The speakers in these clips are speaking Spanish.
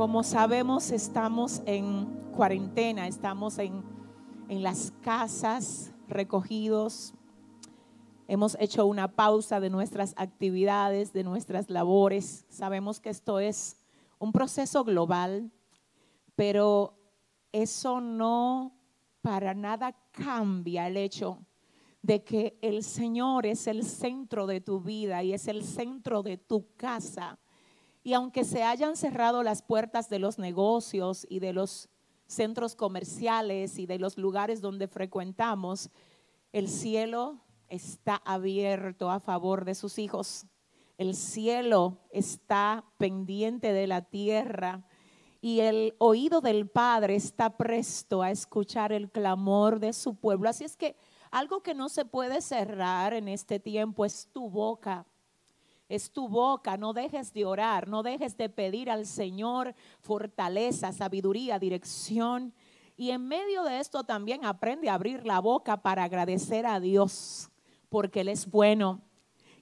Como sabemos, estamos en cuarentena, estamos en, en las casas recogidos. Hemos hecho una pausa de nuestras actividades, de nuestras labores. Sabemos que esto es un proceso global, pero eso no para nada cambia el hecho de que el Señor es el centro de tu vida y es el centro de tu casa. Y aunque se hayan cerrado las puertas de los negocios y de los centros comerciales y de los lugares donde frecuentamos, el cielo está abierto a favor de sus hijos. El cielo está pendiente de la tierra y el oído del Padre está presto a escuchar el clamor de su pueblo. Así es que algo que no se puede cerrar en este tiempo es tu boca. Es tu boca, no dejes de orar, no dejes de pedir al Señor fortaleza, sabiduría, dirección. Y en medio de esto también aprende a abrir la boca para agradecer a Dios, porque Él es bueno.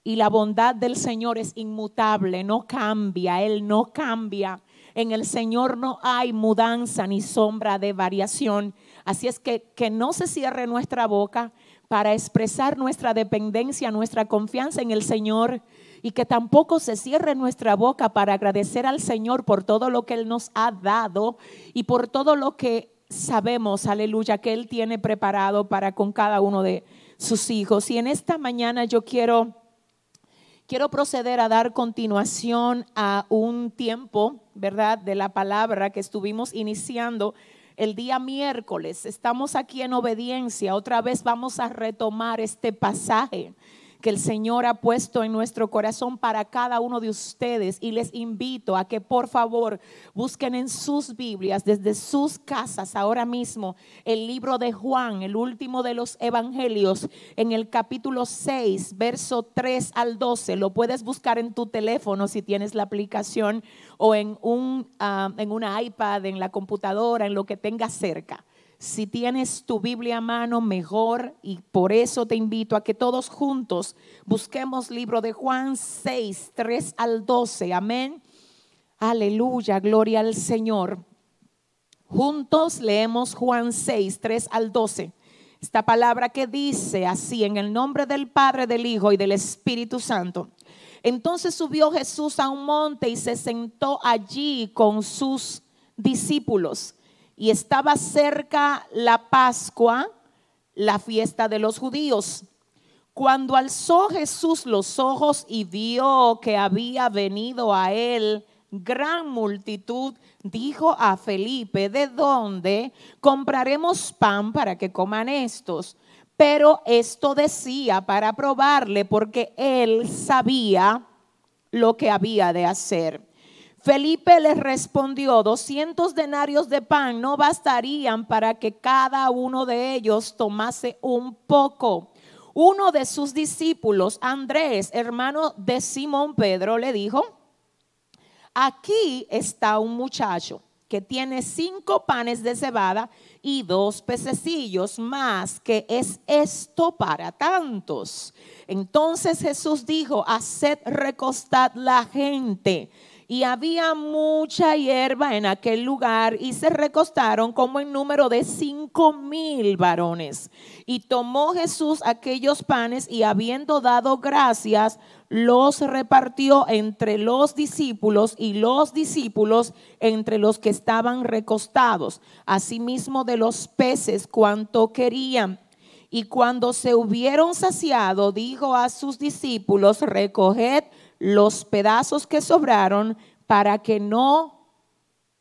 Y la bondad del Señor es inmutable, no cambia, Él no cambia. En el Señor no hay mudanza ni sombra de variación. Así es que que no se cierre nuestra boca para expresar nuestra dependencia, nuestra confianza en el Señor y que tampoco se cierre nuestra boca para agradecer al Señor por todo lo que Él nos ha dado y por todo lo que sabemos, aleluya, que Él tiene preparado para con cada uno de sus hijos. Y en esta mañana yo quiero, quiero proceder a dar continuación a un tiempo, ¿verdad?, de la palabra que estuvimos iniciando el día miércoles. Estamos aquí en obediencia. Otra vez vamos a retomar este pasaje que el Señor ha puesto en nuestro corazón para cada uno de ustedes. Y les invito a que por favor busquen en sus Biblias, desde sus casas ahora mismo, el libro de Juan, el último de los evangelios, en el capítulo 6, verso 3 al 12. Lo puedes buscar en tu teléfono si tienes la aplicación o en, un, ah, en una iPad, en la computadora, en lo que tengas cerca. Si tienes tu Biblia a mano, mejor. Y por eso te invito a que todos juntos busquemos libro de Juan 6, 3 al 12. Amén. Aleluya, gloria al Señor. Juntos leemos Juan 6, 3 al 12. Esta palabra que dice así, en el nombre del Padre, del Hijo y del Espíritu Santo. Entonces subió Jesús a un monte y se sentó allí con sus discípulos y estaba cerca la Pascua, la fiesta de los judíos. Cuando alzó Jesús los ojos y vio que había venido a él gran multitud, dijo a Felipe, ¿de dónde compraremos pan para que coman estos? Pero esto decía para probarle porque él sabía lo que había de hacer. Felipe les respondió, 200 denarios de pan no bastarían para que cada uno de ellos tomase un poco. Uno de sus discípulos, Andrés, hermano de Simón Pedro, le dijo, aquí está un muchacho que tiene cinco panes de cebada y dos pececillos más, que es esto para tantos. Entonces Jesús dijo, haced recostad la gente y había mucha hierba en aquel lugar y se recostaron como en número de cinco mil varones. Y tomó Jesús aquellos panes y habiendo dado gracias, los repartió entre los discípulos y los discípulos entre los que estaban recostados, asimismo de los peces cuanto querían. Y cuando se hubieron saciado, dijo a sus discípulos, recoged los pedazos que sobraron para que no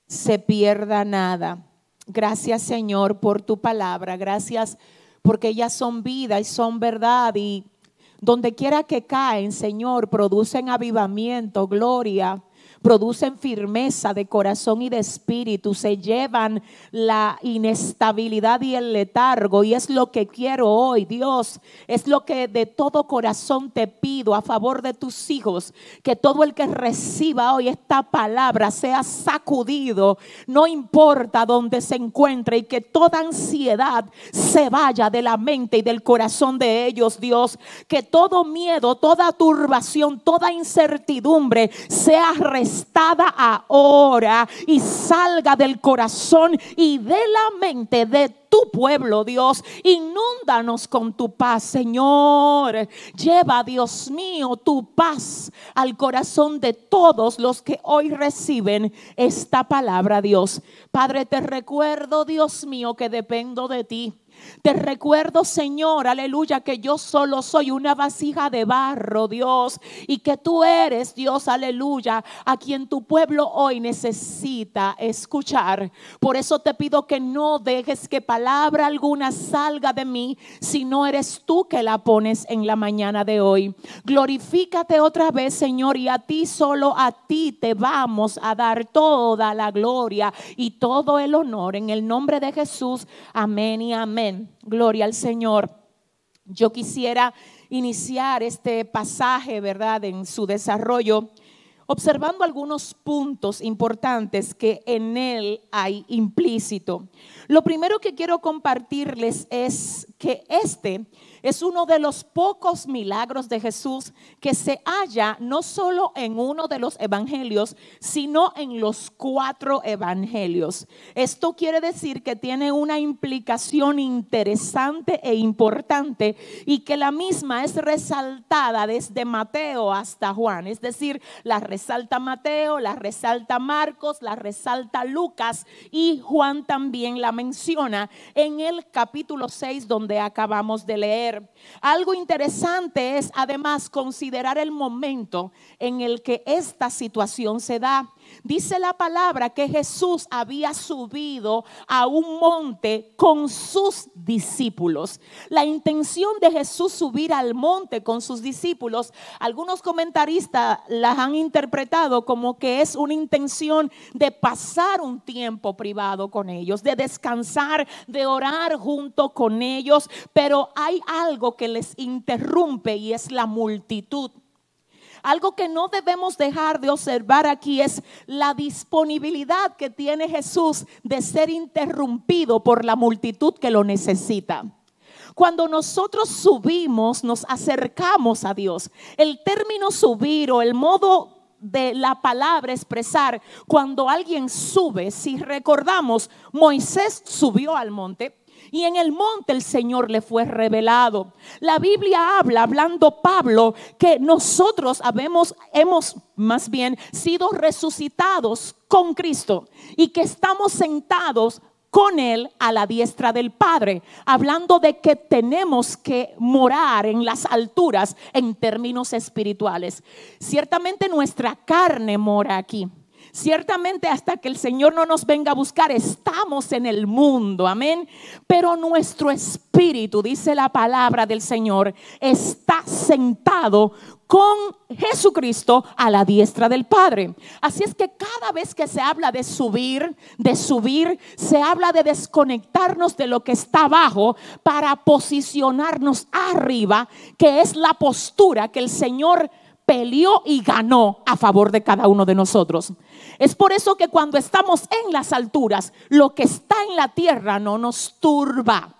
se pierda nada. Gracias Señor por tu palabra, gracias porque ellas son vida y son verdad. Y donde quiera que caen, Señor, producen avivamiento, gloria, producen firmeza de corazón y de espíritu, se llevan la inestabilidad y el letargo. Y es lo que quiero hoy, Dios, es lo que de todo corazón te pido a favor de tus hijos, que todo el que reciba hoy esta palabra sea sacudido, no importa dónde se encuentre, y que toda ansiedad se vaya de la mente y del corazón de ellos, Dios, que todo miedo, toda turbación, toda incertidumbre sea resuelta ahora y salga del corazón y de la mente de tu pueblo, Dios. Inúndanos con tu paz, Señor. Lleva, Dios mío, tu paz al corazón de todos los que hoy reciben esta palabra, Dios. Padre, te recuerdo, Dios mío, que dependo de ti. Te recuerdo, Señor, aleluya, que yo solo soy una vasija de barro, Dios, y que tú eres, Dios, aleluya, a quien tu pueblo hoy necesita escuchar. Por eso te pido que no dejes que palabra alguna salga de mí, si no eres tú que la pones en la mañana de hoy. Glorifícate otra vez, Señor, y a ti, solo a ti te vamos a dar toda la gloria y todo el honor en el nombre de Jesús. Amén y amén. Gloria al Señor. Yo quisiera iniciar este pasaje, ¿verdad?, en su desarrollo, observando algunos puntos importantes que en él hay implícito. Lo primero que quiero compartirles es que este es uno de los pocos milagros de Jesús que se halla no solo en uno de los evangelios, sino en los cuatro evangelios. Esto quiere decir que tiene una implicación interesante e importante y que la misma es resaltada desde Mateo hasta Juan. Es decir, la resalta Mateo, la resalta Marcos, la resalta Lucas y Juan también la menciona en el capítulo 6 donde acabamos de leer. Algo interesante es además considerar el momento en el que esta situación se da. Dice la palabra que Jesús había subido a un monte con sus discípulos. La intención de Jesús subir al monte con sus discípulos, algunos comentaristas las han interpretado como que es una intención de pasar un tiempo privado con ellos, de descansar, de orar junto con ellos, pero hay algo que les interrumpe y es la multitud. Algo que no debemos dejar de observar aquí es la disponibilidad que tiene Jesús de ser interrumpido por la multitud que lo necesita. Cuando nosotros subimos, nos acercamos a Dios. El término subir o el modo de la palabra expresar cuando alguien sube, si recordamos, Moisés subió al monte, y en el monte el Señor le fue revelado. La Biblia habla, hablando Pablo, que nosotros habemos, hemos más bien sido resucitados con Cristo y que estamos sentados con Él a la diestra del Padre, hablando de que tenemos que morar en las alturas en términos espirituales. Ciertamente nuestra carne mora aquí, Ciertamente hasta que el Señor no nos venga a buscar, estamos en el mundo, amén. Pero nuestro espíritu, dice la palabra del Señor, está sentado con Jesucristo a la diestra del Padre. Así es que cada vez que se habla de subir, de subir, se habla de desconectarnos de lo que está abajo para posicionarnos arriba, que es la postura que el Señor peleó y ganó a favor de cada uno de nosotros. Es por eso que cuando estamos en las alturas, lo que está en la tierra no nos turba.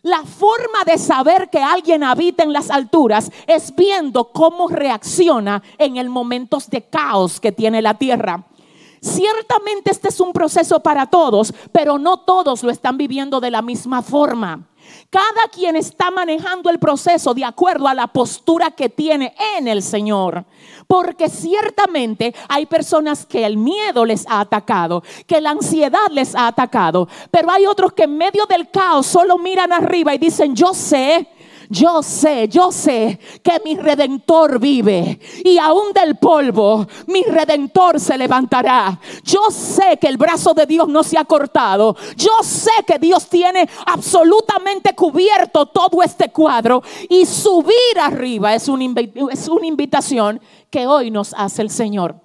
La forma de saber que alguien habita en las alturas es viendo cómo reacciona en el momentos de caos que tiene la tierra. Ciertamente este es un proceso para todos, pero no todos lo están viviendo de la misma forma. Cada quien está manejando el proceso de acuerdo a la postura que tiene en el Señor. Porque ciertamente hay personas que el miedo les ha atacado, que la ansiedad les ha atacado, pero hay otros que en medio del caos solo miran arriba y dicen, yo sé yo sé, yo sé que mi redentor vive y aún del polvo mi redentor se levantará. Yo sé que el brazo de Dios no se ha cortado. Yo sé que Dios tiene absolutamente cubierto todo este cuadro y subir arriba es una, es una invitación que hoy nos hace el Señor.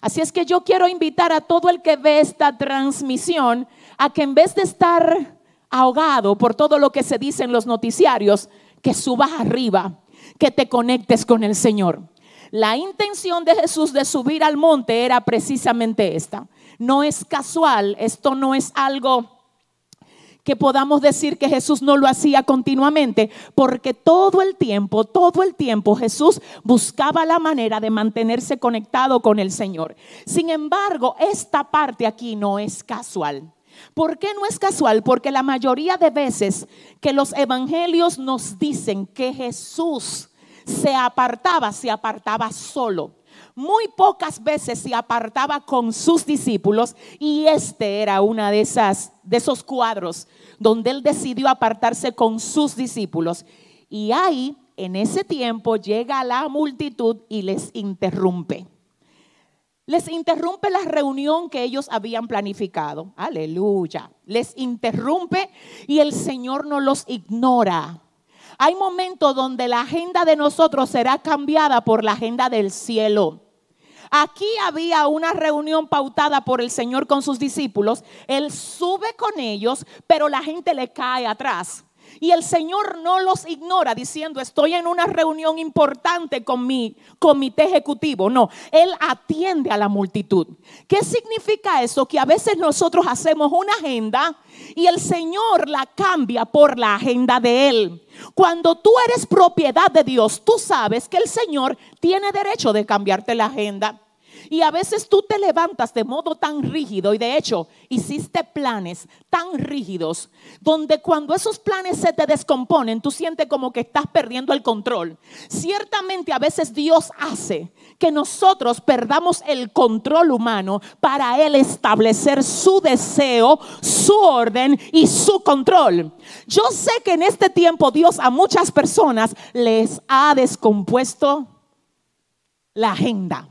Así es que yo quiero invitar a todo el que ve esta transmisión a que en vez de estar ahogado por todo lo que se dice en los noticiarios, que subas arriba, que te conectes con el Señor. La intención de Jesús de subir al monte era precisamente esta. No es casual, esto no es algo que podamos decir que Jesús no lo hacía continuamente, porque todo el tiempo, todo el tiempo Jesús buscaba la manera de mantenerse conectado con el Señor. Sin embargo, esta parte aquí no es casual. ¿Por qué no es casual? Porque la mayoría de veces que los evangelios nos dicen que Jesús se apartaba, se apartaba solo. Muy pocas veces se apartaba con sus discípulos y este era una de esas de esos cuadros donde él decidió apartarse con sus discípulos. Y ahí en ese tiempo llega la multitud y les interrumpe les interrumpe la reunión que ellos habían planificado. Aleluya. Les interrumpe y el Señor no los ignora. Hay momentos donde la agenda de nosotros será cambiada por la agenda del cielo. Aquí había una reunión pautada por el Señor con sus discípulos. Él sube con ellos, pero la gente le cae atrás. Y el Señor no los ignora diciendo, estoy en una reunión importante con mi comité ejecutivo. No, Él atiende a la multitud. ¿Qué significa eso? Que a veces nosotros hacemos una agenda y el Señor la cambia por la agenda de Él. Cuando tú eres propiedad de Dios, tú sabes que el Señor tiene derecho de cambiarte la agenda. Y a veces tú te levantas de modo tan rígido y de hecho hiciste planes tan rígidos donde cuando esos planes se te descomponen, tú sientes como que estás perdiendo el control. Ciertamente a veces Dios hace que nosotros perdamos el control humano para Él establecer su deseo, su orden y su control. Yo sé que en este tiempo Dios a muchas personas les ha descompuesto la agenda.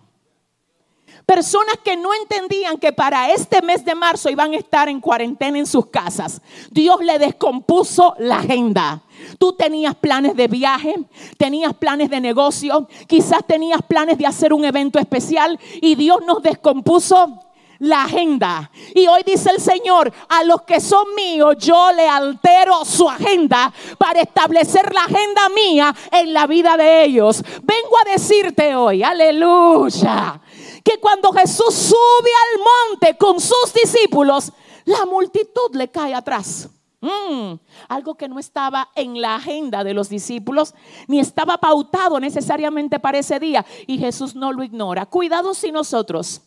Personas que no entendían que para este mes de marzo iban a estar en cuarentena en sus casas. Dios le descompuso la agenda. Tú tenías planes de viaje, tenías planes de negocio, quizás tenías planes de hacer un evento especial y Dios nos descompuso la agenda. Y hoy dice el Señor, a los que son míos, yo le altero su agenda para establecer la agenda mía en la vida de ellos. Vengo a decirte hoy, aleluya, que cuando Jesús sube al monte con sus discípulos, la multitud le cae atrás. Mm, algo que no estaba en la agenda de los discípulos, ni estaba pautado necesariamente para ese día, y Jesús no lo ignora. Cuidado si nosotros,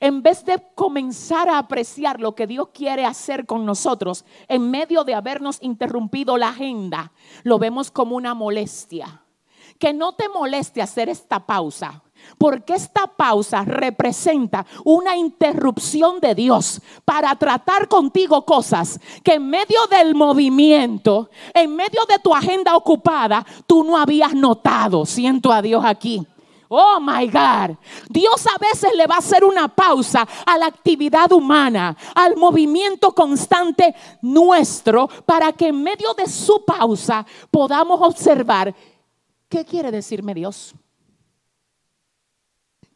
en vez de comenzar a apreciar lo que Dios quiere hacer con nosotros, en medio de habernos interrumpido la agenda, lo vemos como una molestia. Que no te moleste hacer esta pausa porque esta pausa representa una interrupción de Dios para tratar contigo cosas que en medio del movimiento, en medio de tu agenda ocupada, tú no habías notado. Siento a Dios aquí. Oh my God. Dios a veces le va a hacer una pausa a la actividad humana, al movimiento constante nuestro, para que en medio de su pausa podamos observar qué quiere decirme Dios.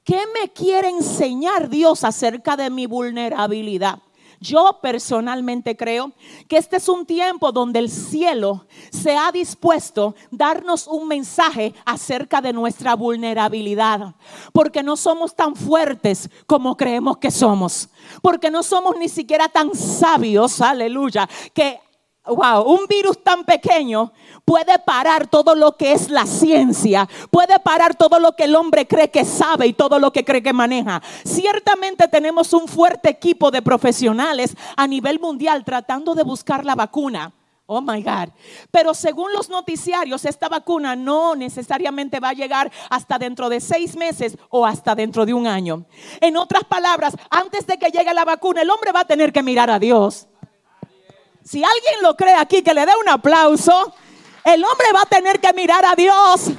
¿Qué me quiere enseñar Dios acerca de mi vulnerabilidad? Yo personalmente creo que este es un tiempo donde el cielo se ha dispuesto a darnos un mensaje acerca de nuestra vulnerabilidad, porque no somos tan fuertes como creemos que somos, porque no somos ni siquiera tan sabios, aleluya, que wow, un virus tan pequeño puede parar todo lo que es la ciencia, puede parar todo lo que el hombre cree que sabe y todo lo que cree que maneja. Ciertamente tenemos un fuerte equipo de profesionales a nivel mundial tratando de buscar la vacuna. Oh my God. Pero según los noticiarios, esta vacuna no necesariamente va a llegar hasta dentro de seis meses o hasta dentro de un año. En otras palabras, antes de que llegue la vacuna, el hombre va a tener que mirar a Dios. Si alguien lo cree aquí, que le dé un aplauso. El hombre va a tener que mirar a Dios.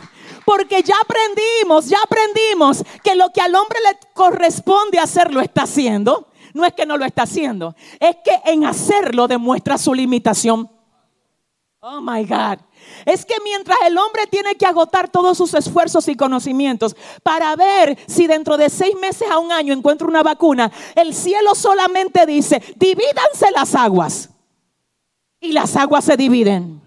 Porque ya aprendimos, ya aprendimos que lo que al hombre le corresponde hacer lo está haciendo. No es que no lo está haciendo, es que en hacerlo demuestra su limitación. Oh my God. Es que mientras el hombre tiene que agotar todos sus esfuerzos y conocimientos para ver si dentro de seis meses a un año encuentra una vacuna, el cielo solamente dice, divídanse las aguas y las aguas se dividen.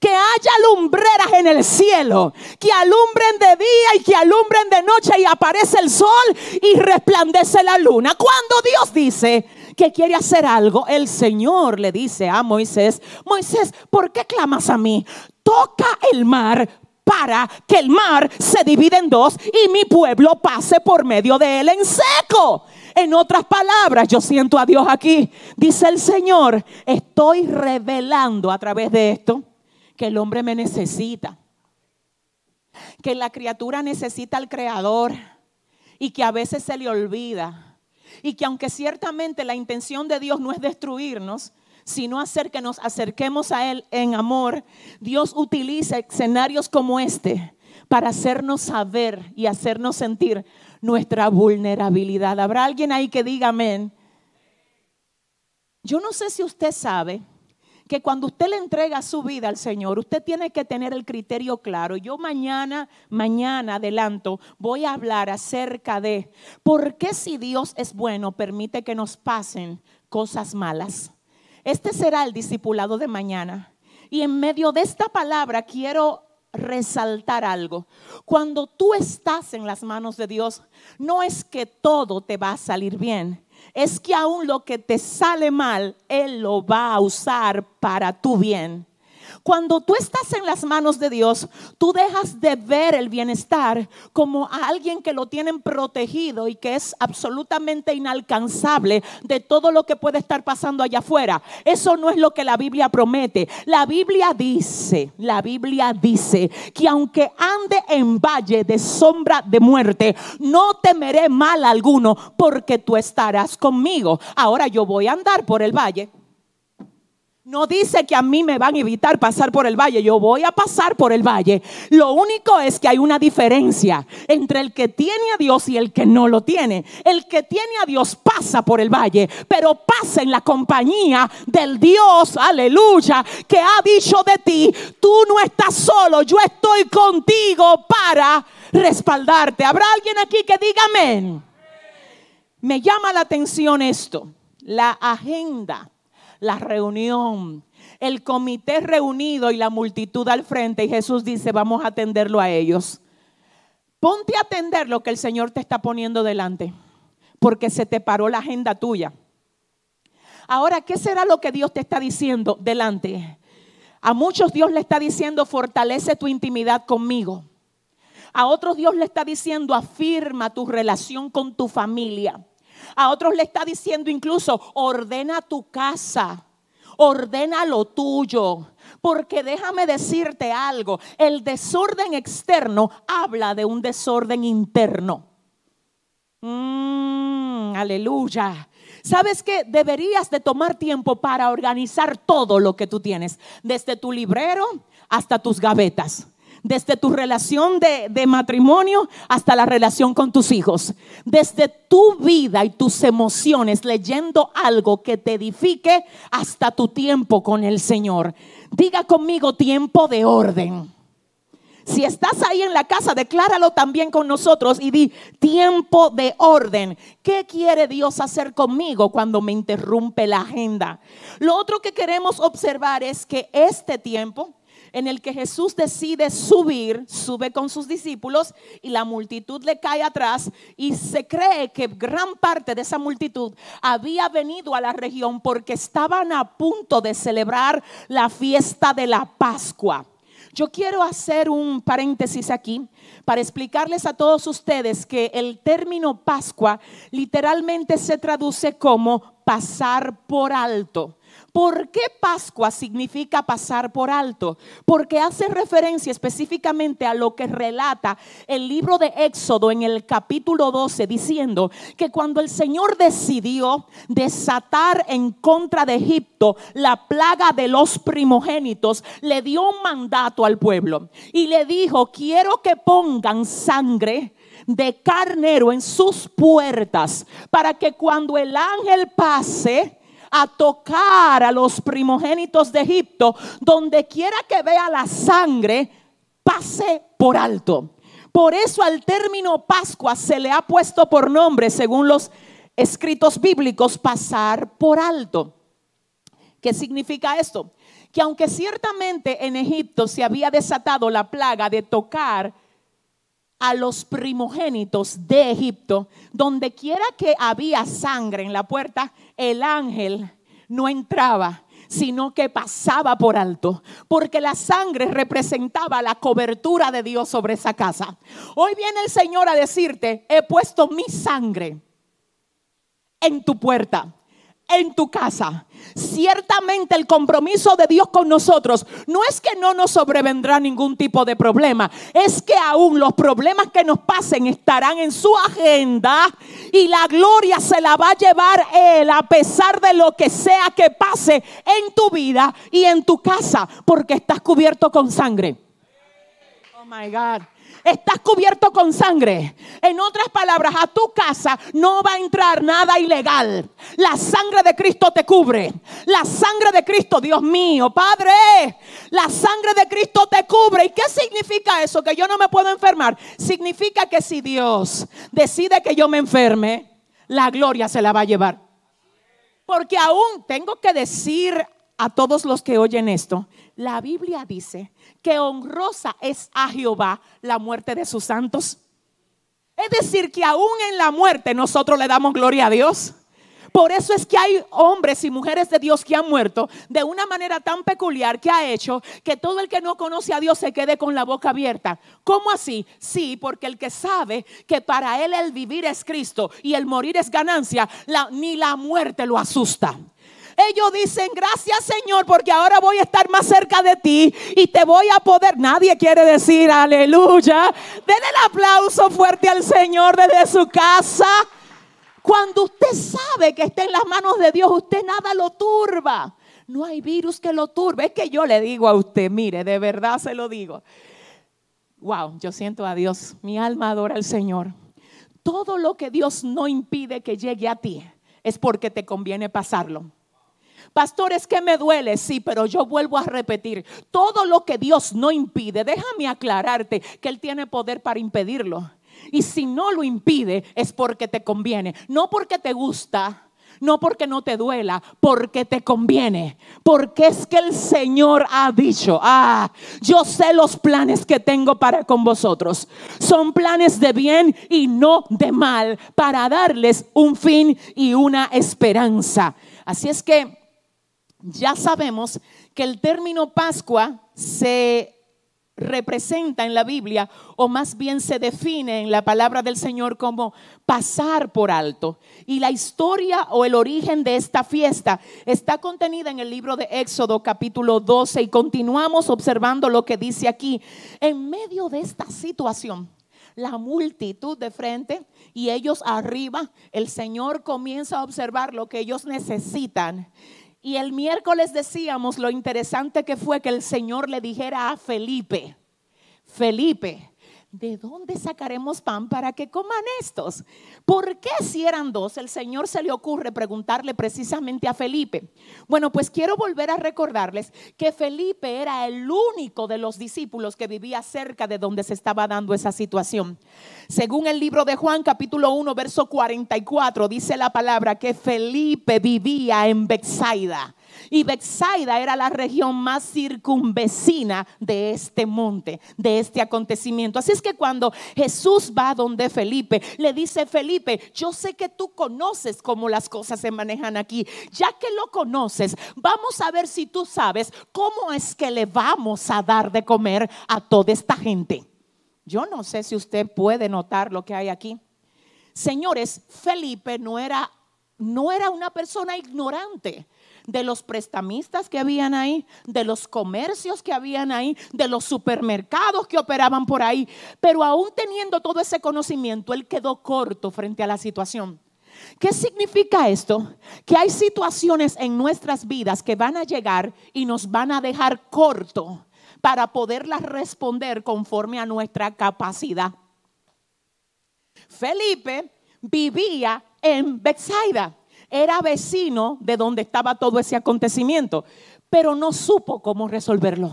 Que haya lumbreras en el cielo, que alumbren de día y que alumbren de noche y aparece el sol y resplandece la luna. Cuando Dios dice que quiere hacer algo, el Señor le dice a Moisés, Moisés, ¿por qué clamas a mí? Toca el mar para que el mar se divida en dos y mi pueblo pase por medio de él en seco. En otras palabras, yo siento a Dios aquí. Dice el Señor, estoy revelando a través de esto que el hombre me necesita. Que la criatura necesita al Creador y que a veces se le olvida. Y que aunque ciertamente la intención de Dios no es destruirnos, sino hacer que nos acerquemos a Él en amor, Dios utiliza escenarios como este para hacernos saber y hacernos sentir nuestra vulnerabilidad. ¿Habrá alguien ahí que diga amén? Yo no sé si usted sabe que cuando usted le entrega su vida al Señor, usted tiene que tener el criterio claro. Yo mañana, mañana adelanto, voy a hablar acerca de por qué si Dios es bueno permite que nos pasen cosas malas. Este será el discipulado de mañana. Y en medio de esta palabra quiero resaltar algo. Cuando tú estás en las manos de Dios, no es que todo te va a salir bien. Es que aún lo que te sale mal, Él lo va a usar para tu bien. Cuando tú estás en las manos de Dios, tú dejas de ver el bienestar como a alguien que lo tienen protegido y que es absolutamente inalcanzable de todo lo que puede estar pasando allá afuera. Eso no es lo que la Biblia promete. La Biblia dice, la Biblia dice que aunque ande en valle de sombra de muerte, no temeré mal alguno porque tú estarás conmigo. Ahora yo voy a andar por el valle no dice que a mí me van a evitar pasar por el valle, yo voy a pasar por el valle. Lo único es que hay una diferencia entre el que tiene a Dios y el que no lo tiene. El que tiene a Dios pasa por el valle, pero pasa en la compañía del Dios, aleluya, que ha dicho de ti, tú no estás solo, yo estoy contigo para respaldarte. ¿Habrá alguien aquí que diga amén? Me llama la atención esto, la agenda la reunión, el comité reunido y la multitud al frente. Y Jesús dice, vamos a atenderlo a ellos. Ponte a atender lo que el Señor te está poniendo delante, porque se te paró la agenda tuya. Ahora, ¿qué será lo que Dios te está diciendo delante? A muchos Dios le está diciendo, fortalece tu intimidad conmigo. A otros Dios le está diciendo, afirma tu relación con tu familia. A otros le está diciendo incluso, ordena tu casa, ordena lo tuyo. Porque déjame decirte algo, el desorden externo habla de un desorden interno. Mm, aleluya. ¿Sabes que Deberías de tomar tiempo para organizar todo lo que tú tienes, desde tu librero hasta tus gavetas desde tu relación de, matrimonio hasta la relación con tus hijos, desde tu vida y tus emociones, leyendo algo que te edifique hasta tu tiempo con el Señor. Diga conmigo tiempo de orden. Si estás ahí en la casa, decláralo también con nosotros y di tiempo de orden. ¿Qué quiere Dios hacer conmigo cuando me interrumpe la agenda? Lo otro que queremos observar es que este tiempo en el que Jesús decide subir, sube con sus discípulos y la multitud le cae atrás y se cree que gran parte de esa multitud había venido a la región porque estaban a punto de celebrar la fiesta de la Pascua. Yo quiero hacer un paréntesis aquí para explicarles a todos ustedes que el término Pascua literalmente se traduce como pasar por alto. ¿Por qué Pascua significa pasar por alto? Porque hace referencia específicamente a lo que relata el libro de Éxodo en el capítulo 12, diciendo que cuando el Señor decidió desatar en contra de Egipto la plaga de los primogénitos, le dio un mandato al pueblo y le dijo, quiero que pongan sangre de carnero en sus puertas para que cuando el ángel pase, a tocar a los primogénitos de Egipto, donde quiera que vea la sangre, pase por alto. Por eso al término Pascua se le ha puesto por nombre, según los escritos bíblicos, pasar por alto. ¿Qué significa esto? Que aunque ciertamente en Egipto se había desatado la plaga de tocar a los primogénitos de Egipto, donde quiera que había sangre en la puerta, el ángel no entraba, sino que pasaba por alto, porque la sangre representaba la cobertura de Dios sobre esa casa. Hoy viene el Señor a decirte, he puesto mi sangre en tu puerta en tu casa. Ciertamente el compromiso de Dios con nosotros no es que no nos sobrevendrá ningún tipo de problema, es que aún los problemas que nos pasen estarán en su agenda y la gloria se la va a llevar Él a pesar de lo que sea que pase en tu vida y en tu casa, porque estás cubierto con sangre. Oh my God estás cubierto con sangre. En otras palabras, a tu casa no va a entrar nada ilegal. La sangre de Cristo te cubre. La sangre de Cristo, Dios mío, Padre, la sangre de Cristo te cubre. ¿Y qué significa eso? Que yo no me puedo enfermar. Significa que si Dios decide que yo me enferme, la gloria se la va a llevar. Porque aún tengo que decir a todos los que oyen esto, la Biblia dice que honrosa es a Jehová la muerte de sus santos. Es decir, que aún en la muerte nosotros le damos gloria a Dios. Por eso es que hay hombres y mujeres de Dios que han muerto de una manera tan peculiar que ha hecho que todo el que no conoce a Dios se quede con la boca abierta. ¿Cómo así? Sí, porque el que sabe que para él el vivir es Cristo y el morir es ganancia, ni la muerte lo asusta. Ellos dicen, gracias Señor, porque ahora voy a estar más cerca de ti y te voy a poder. Nadie quiere decir aleluya. Denle el aplauso fuerte al Señor desde su casa. Cuando usted sabe que está en las manos de Dios, usted nada lo turba. No hay virus que lo turbe. Es que yo le digo a usted, mire, de verdad se lo digo. Wow, yo siento a Dios. Mi alma adora al Señor. Todo lo que Dios no impide que llegue a ti es porque te conviene pasarlo. Pastor, es que me duele, sí, pero yo vuelvo a repetir, todo lo que Dios no impide, déjame aclararte que Él tiene poder para impedirlo. Y si no lo impide, es porque te conviene, no porque te gusta. No porque no te duela, porque te conviene. Porque es que el Señor ha dicho, ah, yo sé los planes que tengo para con vosotros. Son planes de bien y no de mal, para darles un fin y una esperanza. Así es que ya sabemos que el término Pascua se representa en la Biblia o más bien se define en la palabra del Señor como pasar por alto. Y la historia o el origen de esta fiesta está contenida en el libro de Éxodo capítulo 12 y continuamos observando lo que dice aquí. En medio de esta situación, la multitud de frente y ellos arriba, el Señor comienza a observar lo que ellos necesitan y el miércoles decíamos lo interesante que fue que el Señor le dijera a Felipe, Felipe, ¿de dónde sacaremos pan para que coman estos? ¿Por qué si eran dos, el Señor se le ocurre preguntarle precisamente a Felipe? Bueno, pues quiero volver a recordarles que Felipe era el único de los discípulos que vivía cerca de donde se estaba dando esa situación. Según el libro de Juan capítulo 1, verso 44, dice la palabra que Felipe vivía en Bexaida y Bexaida era la región más circunvecina de este monte, de este acontecimiento. Así es que cuando Jesús va donde Felipe, le dice, Felipe, yo sé que tú conoces cómo las cosas se manejan aquí. Ya que lo conoces, vamos a ver si tú sabes cómo es que le vamos a dar de comer a toda esta gente. Yo no sé si usted puede notar lo que hay aquí. Señores, Felipe no era no era una persona ignorante de los prestamistas que habían ahí, de los comercios que habían ahí, de los supermercados que operaban por ahí. Pero aún teniendo todo ese conocimiento, él quedó corto frente a la situación. ¿Qué significa esto? Que hay situaciones en nuestras vidas que van a llegar y nos van a dejar corto para poderlas responder conforme a nuestra capacidad. Felipe vivía en Bethsaida era vecino de donde estaba todo ese acontecimiento, pero no supo cómo resolverlo.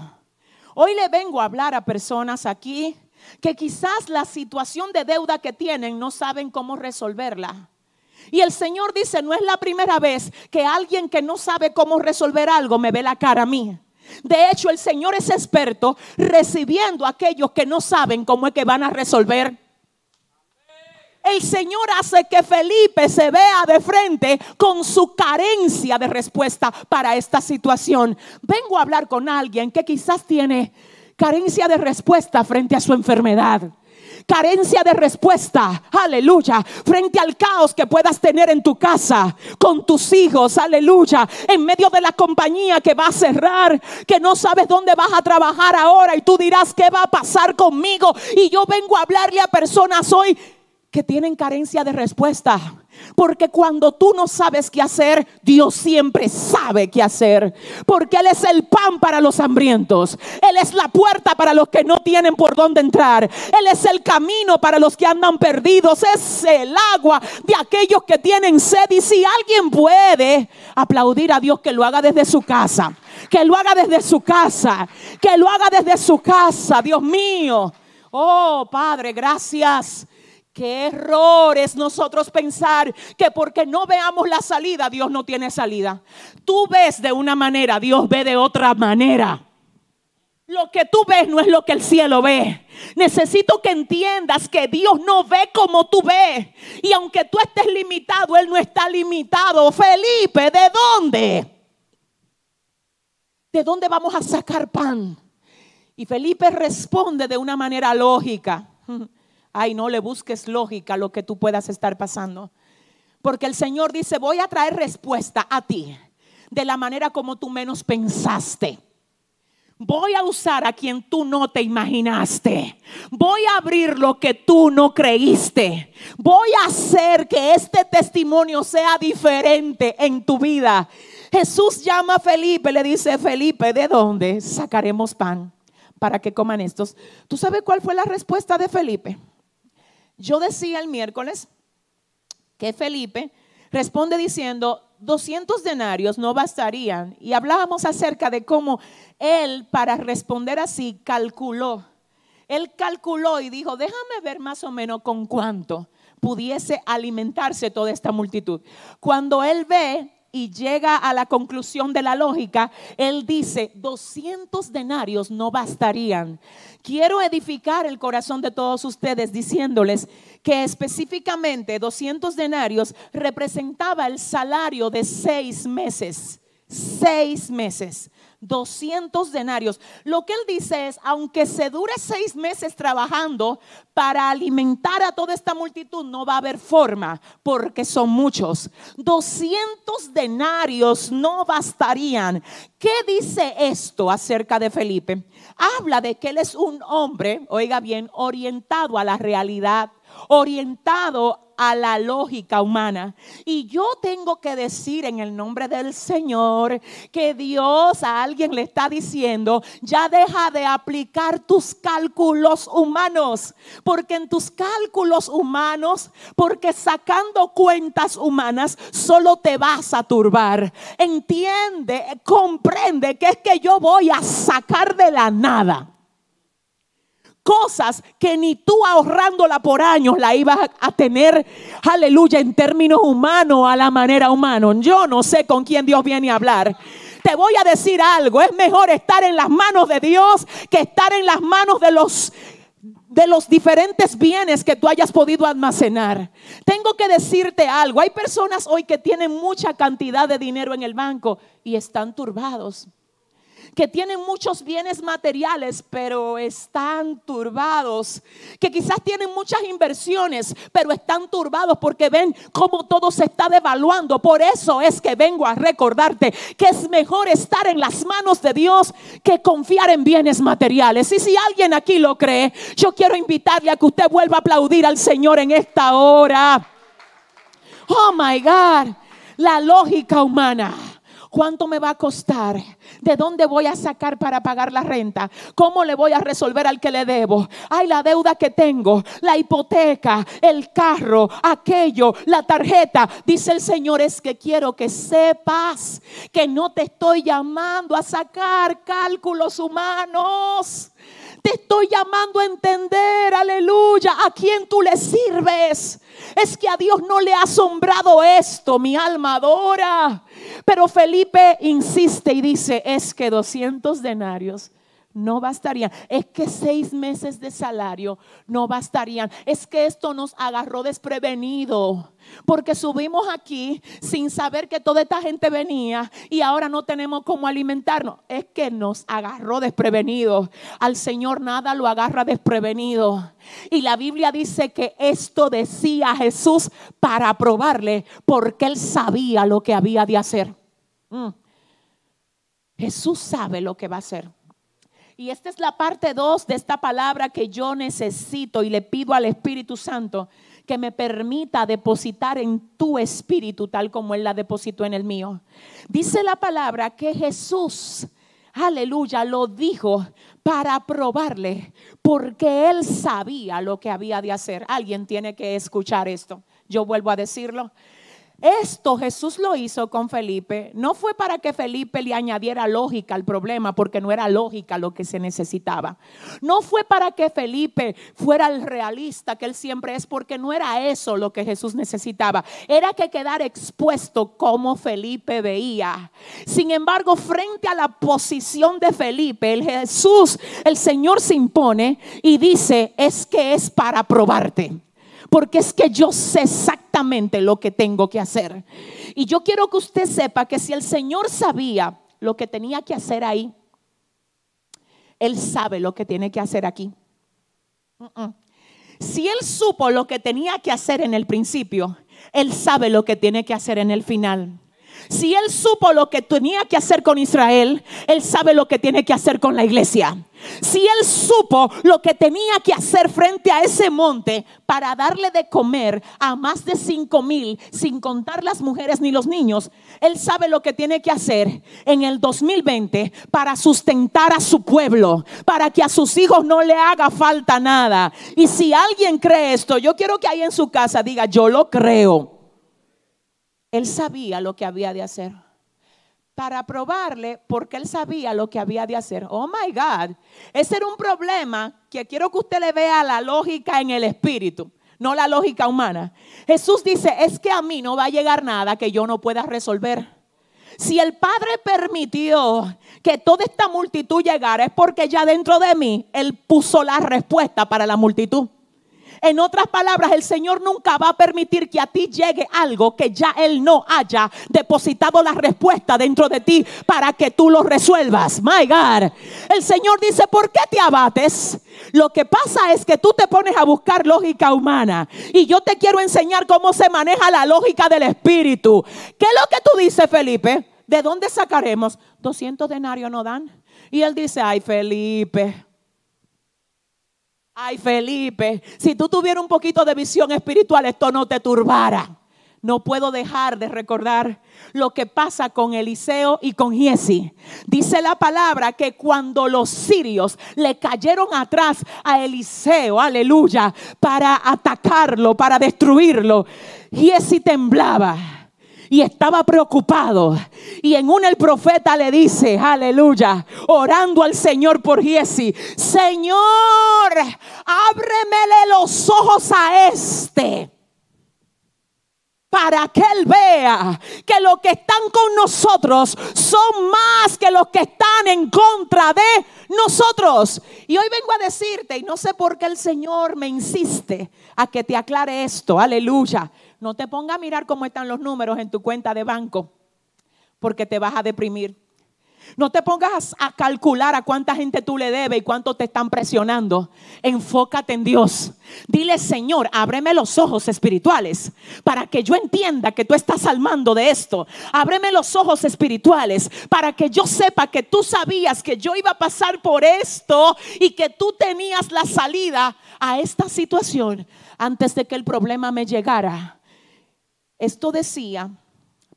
Hoy le vengo a hablar a personas aquí que quizás la situación de deuda que tienen no saben cómo resolverla. Y el Señor dice, no es la primera vez que alguien que no sabe cómo resolver algo me ve la cara a mí. De hecho, el Señor es experto recibiendo a aquellos que no saben cómo es que van a resolver. El Señor hace que Felipe se vea de frente con su carencia de respuesta para esta situación. Vengo a hablar con alguien que quizás tiene carencia de respuesta frente a su enfermedad carencia de respuesta, aleluya, frente al caos que puedas tener en tu casa, con tus hijos, aleluya, en medio de la compañía que va a cerrar, que no sabes dónde vas a trabajar ahora y tú dirás, ¿qué va a pasar conmigo? Y yo vengo a hablarle a personas hoy que tienen carencia de respuesta. Porque cuando tú no sabes qué hacer, Dios siempre sabe qué hacer. Porque Él es el pan para los hambrientos. Él es la puerta para los que no tienen por dónde entrar. Él es el camino para los que andan perdidos. Es el agua de aquellos que tienen sed. Y si alguien puede aplaudir a Dios que lo haga desde su casa. Que lo haga desde su casa. Que lo haga desde su casa. Dios mío. Oh, Padre, gracias Qué error es nosotros pensar que porque no veamos la salida, Dios no tiene salida. Tú ves de una manera, Dios ve de otra manera. Lo que tú ves no es lo que el cielo ve. Necesito que entiendas que Dios no ve como tú ves. Y aunque tú estés limitado, Él no está limitado. Felipe, ¿de dónde? ¿De dónde vamos a sacar pan? Y Felipe responde de una manera lógica. Ay, no le busques lógica lo que tú puedas estar pasando. Porque el Señor dice, voy a traer respuesta a ti de la manera como tú menos pensaste. Voy a usar a quien tú no te imaginaste. Voy a abrir lo que tú no creíste. Voy a hacer que este testimonio sea diferente en tu vida. Jesús llama a Felipe, le dice, Felipe, ¿de dónde sacaremos pan para que coman estos? ¿Tú sabes cuál fue la respuesta de Felipe? Yo decía el miércoles que Felipe responde diciendo, 200 denarios no bastarían. Y hablábamos acerca de cómo él, para responder así, calculó. Él calculó y dijo, déjame ver más o menos con cuánto pudiese alimentarse toda esta multitud. Cuando él ve y llega a la conclusión de la lógica, él dice, 200 denarios no bastarían. Quiero edificar el corazón de todos ustedes diciéndoles que específicamente 200 denarios representaba el salario de seis meses. Seis meses. 200 denarios. Lo que él dice es, aunque se dure seis meses trabajando para alimentar a toda esta multitud, no va a haber forma porque son muchos. 200 denarios no bastarían. ¿Qué dice esto acerca de Felipe? Habla de que él es un hombre, oiga bien, orientado a la realidad orientado a la lógica humana. Y yo tengo que decir en el nombre del Señor que Dios a alguien le está diciendo, ya deja de aplicar tus cálculos humanos, porque en tus cálculos humanos, porque sacando cuentas humanas, solo te vas a turbar. Entiende, comprende que es que yo voy a sacar de la nada cosas que ni tú ahorrándola por años la ibas a tener, aleluya, en términos humanos, a la manera humana. Yo no sé con quién Dios viene a hablar. Te voy a decir algo, es mejor estar en las manos de Dios que estar en las manos de los de los diferentes bienes que tú hayas podido almacenar. Tengo que decirte algo, hay personas hoy que tienen mucha cantidad de dinero en el banco y están turbados que tienen muchos bienes materiales, pero están turbados, que quizás tienen muchas inversiones, pero están turbados porque ven cómo todo se está devaluando. Por eso es que vengo a recordarte que es mejor estar en las manos de Dios que confiar en bienes materiales. Y si alguien aquí lo cree, yo quiero invitarle a que usted vuelva a aplaudir al Señor en esta hora. Oh my God, la lógica humana ¿Cuánto me va a costar? ¿De dónde voy a sacar para pagar la renta? ¿Cómo le voy a resolver al que le debo? Ay, la deuda que tengo, la hipoteca, el carro, aquello, la tarjeta. Dice el Señor, es que quiero que sepas que no te estoy llamando a sacar cálculos humanos. Te estoy llamando a entender, aleluya, a quién tú le sirves. Es que a Dios no le ha asombrado esto, mi alma adora. Pero Felipe insiste y dice, es que 200 denarios no bastarían. Es que seis meses de salario no bastarían. Es que esto nos agarró desprevenido. Porque subimos aquí sin saber que toda esta gente venía y ahora no tenemos cómo alimentarnos. Es que nos agarró desprevenido. Al Señor nada lo agarra desprevenido. Y la Biblia dice que esto decía Jesús para probarle porque él sabía lo que había de hacer. Mm. Jesús sabe lo que va a hacer. Y esta es la parte 2 de esta palabra que yo necesito y le pido al Espíritu Santo que me permita depositar en tu espíritu tal como Él la depositó en el mío. Dice la palabra que Jesús, aleluya, lo dijo para probarle, porque Él sabía lo que había de hacer. Alguien tiene que escuchar esto. Yo vuelvo a decirlo. Esto Jesús lo hizo con Felipe. No fue para que Felipe le añadiera lógica al problema, porque no era lógica lo que se necesitaba. No fue para que Felipe fuera el realista que él siempre es, porque no era eso lo que Jesús necesitaba. Era que quedara expuesto como Felipe veía. Sin embargo, frente a la posición de Felipe, el Jesús, el Señor se impone y dice, es que es para probarte porque es que yo sé lo que tengo que hacer. Y yo quiero que usted sepa que si el Señor sabía lo que tenía que hacer ahí, Él sabe lo que tiene que hacer aquí. Si Él supo lo que tenía que hacer en el principio, Él sabe lo que tiene que hacer en el final. Si Él supo lo que tenía que hacer con Israel, Él sabe lo que tiene que hacer con la iglesia. Si Él supo lo que tenía que hacer frente a ese monte para darle de comer a más de cinco mil, sin contar las mujeres ni los niños, Él sabe lo que tiene que hacer en el 2020 para sustentar a su pueblo, para que a sus hijos no le haga falta nada. Y si alguien cree esto, yo quiero que ahí en su casa diga, yo lo creo. Él sabía lo que había de hacer. Para probarle, porque él sabía lo que había de hacer. Oh my God. Ese era un problema que quiero que usted le vea la lógica en el espíritu, no la lógica humana. Jesús dice: Es que a mí no va a llegar nada que yo no pueda resolver. Si el Padre permitió que toda esta multitud llegara, es porque ya dentro de mí Él puso la respuesta para la multitud. En otras palabras, el Señor nunca va a permitir que a ti llegue algo que ya Él no haya depositado la respuesta dentro de ti para que tú lo resuelvas. My God. El Señor dice, ¿por qué te abates? Lo que pasa es que tú te pones a buscar lógica humana. Y yo te quiero enseñar cómo se maneja la lógica del Espíritu. ¿Qué es lo que tú dices, Felipe? ¿De dónde sacaremos? 200 denarios no dan. Y él dice, ay, Felipe. Ay, Felipe, si tú tuvieras un poquito de visión espiritual, esto no te turbara. No puedo dejar de recordar lo que pasa con Eliseo y con Giesi. Dice la palabra que cuando los sirios le cayeron atrás a Eliseo, aleluya, para atacarlo, para destruirlo, Giesi temblaba y estaba preocupado. Y en una el profeta le dice, aleluya, orando al Señor por Giesi, Señor, ábremele los ojos a este para que Él vea que los que están con nosotros son más que los que están en contra de nosotros. Y hoy vengo a decirte, y no sé por qué el Señor me insiste a que te aclare esto, aleluya. No te ponga a mirar cómo están los números en tu cuenta de banco, porque te vas a deprimir. No te pongas a calcular a cuánta gente tú le debes y cuánto te están presionando. Enfócate en Dios. Dile, Señor, ábreme los ojos espirituales para que yo entienda que tú estás salmando de esto. Ábreme los ojos espirituales para que yo sepa que tú sabías que yo iba a pasar por esto y que tú tenías la salida a esta situación antes de que el problema me llegara. Esto decía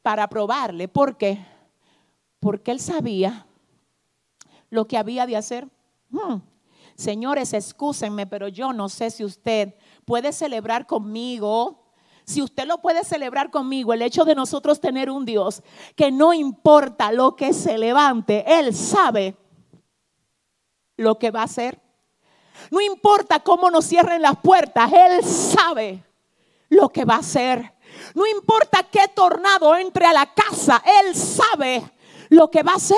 para probarle. ¿Por qué? Porque él sabía lo que había de hacer. Hmm. Señores, excúsenme, pero yo no sé si usted puede celebrar conmigo. Si usted lo puede celebrar conmigo, el hecho de nosotros tener un Dios que no importa lo que se levante, Él sabe lo que va a hacer. No importa cómo nos cierren las puertas, Él sabe lo que va a hacer. No importa qué tornado entre a la casa, Él sabe lo que va a hacer.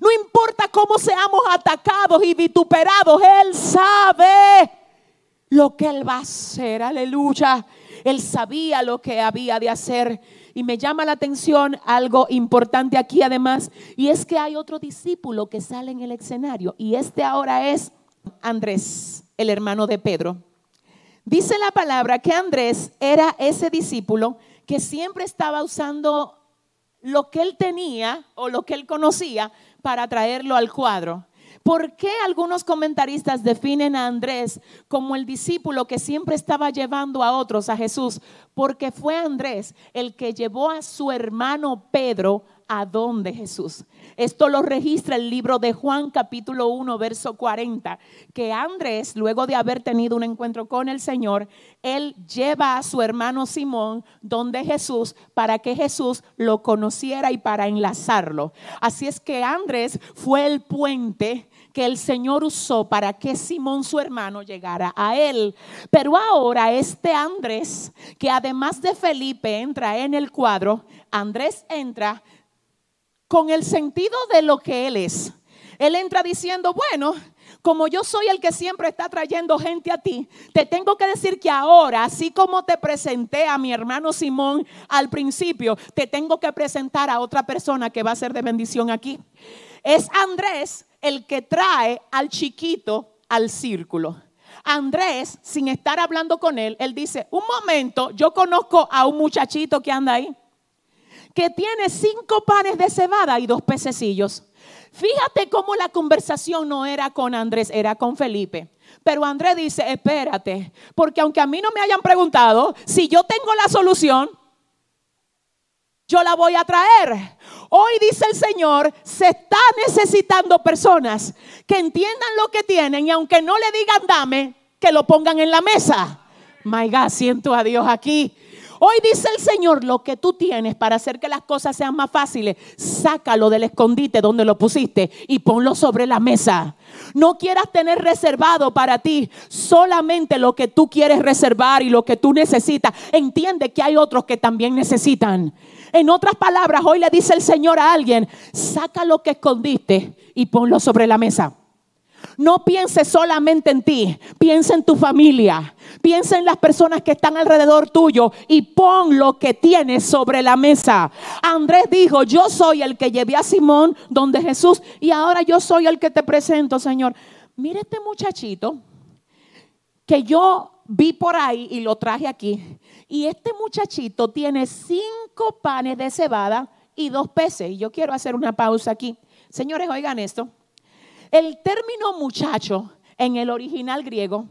No importa cómo seamos atacados y vituperados, Él sabe lo que Él va a hacer. Aleluya. Él sabía lo que había de hacer. Y me llama la atención algo importante aquí además, y es que hay otro discípulo que sale en el escenario, y este ahora es Andrés, el hermano de Pedro. Dice la palabra que Andrés era ese discípulo que siempre estaba usando lo que él tenía o lo que él conocía para traerlo al cuadro. ¿Por qué algunos comentaristas definen a Andrés como el discípulo que siempre estaba llevando a otros a Jesús? Porque fue Andrés el que llevó a su hermano Pedro a donde Jesús. Esto lo registra el libro de Juan capítulo 1 verso 40, que Andrés, luego de haber tenido un encuentro con el Señor, él lleva a su hermano Simón donde Jesús para que Jesús lo conociera y para enlazarlo. Así es que Andrés fue el puente que el Señor usó para que Simón, su hermano, llegara a él. Pero ahora este Andrés, que además de Felipe entra en el cuadro, Andrés entra con el sentido de lo que él es. Él entra diciendo, bueno, como yo soy el que siempre está trayendo gente a ti, te tengo que decir que ahora, así como te presenté a mi hermano Simón al principio, te tengo que presentar a otra persona que va a ser de bendición aquí. Es Andrés el que trae al chiquito al círculo. Andrés, sin estar hablando con él, él dice, un momento, yo conozco a un muchachito que anda ahí, que tiene cinco panes de cebada y dos pececillos. Fíjate cómo la conversación no era con Andrés, era con Felipe. Pero Andrés dice, espérate, porque aunque a mí no me hayan preguntado, si yo tengo la solución, yo la voy a traer. Hoy dice el Señor, se está necesitando personas que entiendan lo que tienen y aunque no le digan dame, que lo pongan en la mesa. My God, siento a Dios aquí. Hoy dice el Señor, lo que tú tienes para hacer que las cosas sean más fáciles, sácalo del escondite donde lo pusiste y ponlo sobre la mesa. No quieras tener reservado para ti solamente lo que tú quieres reservar y lo que tú necesitas. Entiende que hay otros que también necesitan. En otras palabras, hoy le dice el Señor a alguien, saca lo que escondiste y ponlo sobre la mesa. No pienses solamente en ti, piensa en tu familia, piensa en las personas que están alrededor tuyo y pon lo que tienes sobre la mesa. Andrés dijo, yo soy el que llevé a Simón donde Jesús y ahora yo soy el que te presento, Señor. Mire este muchachito que yo vi por ahí y lo traje aquí. Y este muchachito tiene cinco panes de cebada y dos peces. Y yo quiero hacer una pausa aquí. Señores, oigan esto. El término muchacho en el original griego,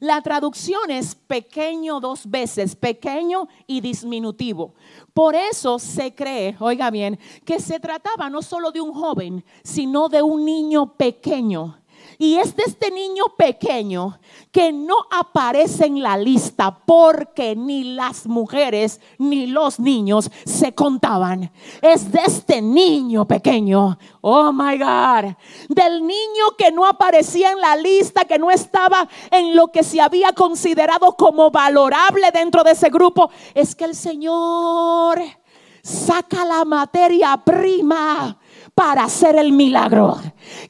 la traducción es pequeño dos veces, pequeño y disminutivo. Por eso se cree, oiga bien, que se trataba no solo de un joven, sino de un niño pequeño y es de este niño pequeño que no aparece en la lista porque ni las mujeres ni los niños se contaban. Es de este niño pequeño. Oh my God. Del niño que no aparecía en la lista, que no estaba en lo que se había considerado como valorable dentro de ese grupo. Es que el Señor saca la materia prima para hacer el milagro.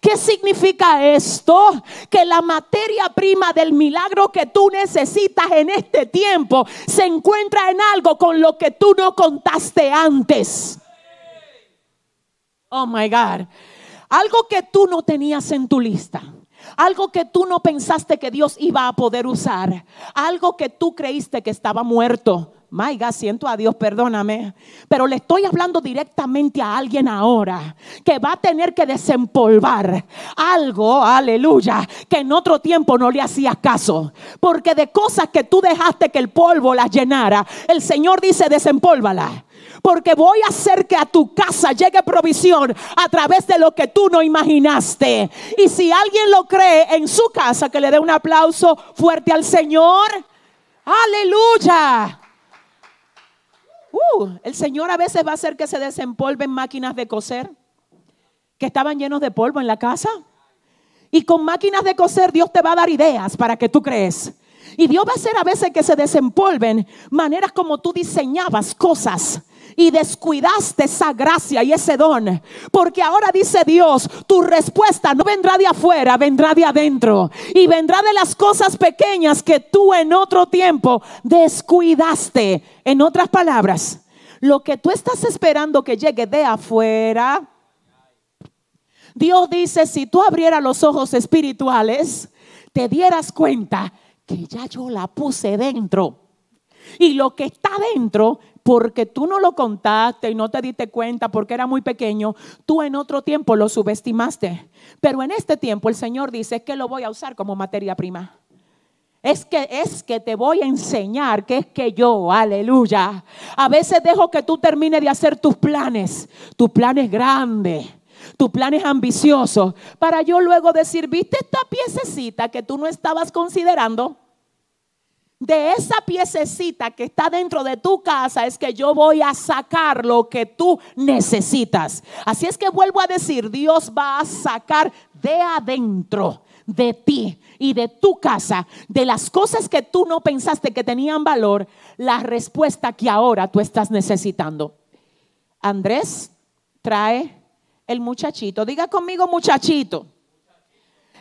¿Qué significa esto? Que la materia prima del milagro que tú necesitas en este tiempo se encuentra en algo con lo que tú no contaste antes. Oh my God. Algo que tú no tenías en tu lista. Algo que tú no pensaste que Dios iba a poder usar. Algo que tú creíste que estaba muerto. My siento a Dios, perdóname. Pero le estoy hablando directamente a alguien ahora que va a tener que desempolvar algo, aleluya, que en otro tiempo no le hacías caso. Porque de cosas que tú dejaste que el polvo las llenara, el Señor dice desempólvala porque voy a hacer que a tu casa llegue provisión a través de lo que tú no imaginaste. Y si alguien lo cree en su casa, que le dé un aplauso fuerte al Señor. Aleluya. Uh, el Señor a veces va a hacer que se desempolven máquinas de coser que estaban llenos de polvo en la casa. Y con máquinas de coser Dios te va a dar ideas para que tú crees. Y Dios va a hacer a veces que se desempolven maneras como tú diseñabas cosas y descuidaste esa gracia y ese don. Porque ahora dice Dios, tu respuesta no vendrá de afuera, vendrá de adentro. Y vendrá de las cosas pequeñas que tú en otro tiempo descuidaste. En otras palabras, lo que tú estás esperando que llegue de afuera. Dios dice, si tú abrieras los ojos espirituales, te dieras cuenta que ya yo la puse dentro. Y lo que está dentro porque tú no lo contaste y no te diste cuenta porque era muy pequeño, tú en otro tiempo lo subestimaste. Pero en este tiempo el Señor dice que lo voy a usar como materia prima. Es que es que te voy a enseñar que es que yo, aleluya. A veces dejo que tú termines de hacer tus planes, tus planes grandes, tus planes ambiciosos, para yo luego decir, ¿viste esta piececita que tú no estabas considerando? De esa piececita que está dentro de tu casa es que yo voy a sacar lo que tú necesitas. Así es que vuelvo a decir, Dios va a sacar de adentro de ti y de tu casa, de las cosas que tú no pensaste que tenían valor, la respuesta que ahora tú estás necesitando. Andrés trae el muchachito. Diga conmigo muchachito.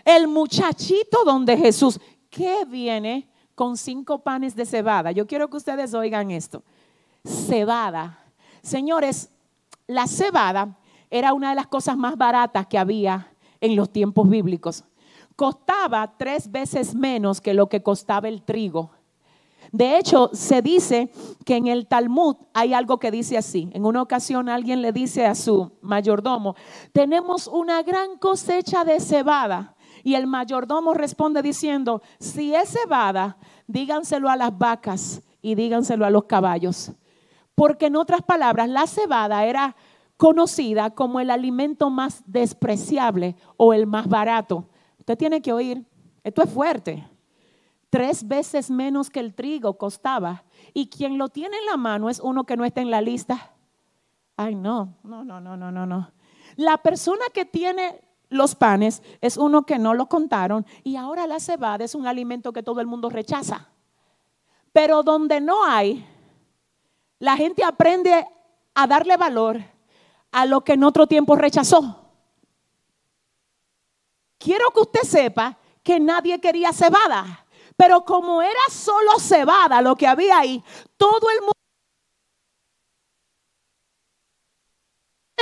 El muchachito donde Jesús, ¿qué viene? Con cinco panes de cebada. Yo quiero que ustedes oigan esto. Cebada. Señores, la cebada era una de las cosas más baratas que había en los tiempos bíblicos. Costaba tres veces menos que lo que costaba el trigo. De hecho, se dice que en el Talmud hay algo que dice así. En una ocasión alguien le dice a su mayordomo, tenemos una gran cosecha de cebada y el mayordomo responde diciendo, si es cebada, díganselo a las vacas y díganselo a los caballos. Porque en otras palabras, la cebada era conocida como el alimento más despreciable o el más barato. Usted tiene que oír, esto es fuerte. Tres veces menos que el trigo costaba. Y quien lo tiene en la mano es uno que no está en la lista. Ay, no, no, no, no, no, no, no. La persona que tiene los panes es uno que no lo contaron y ahora la cebada es un alimento que todo el mundo rechaza. Pero donde no hay, la gente aprende a darle valor a lo que en otro tiempo rechazó. Quiero que usted sepa que nadie quería cebada, pero como era solo cebada lo que había ahí, todo el mundo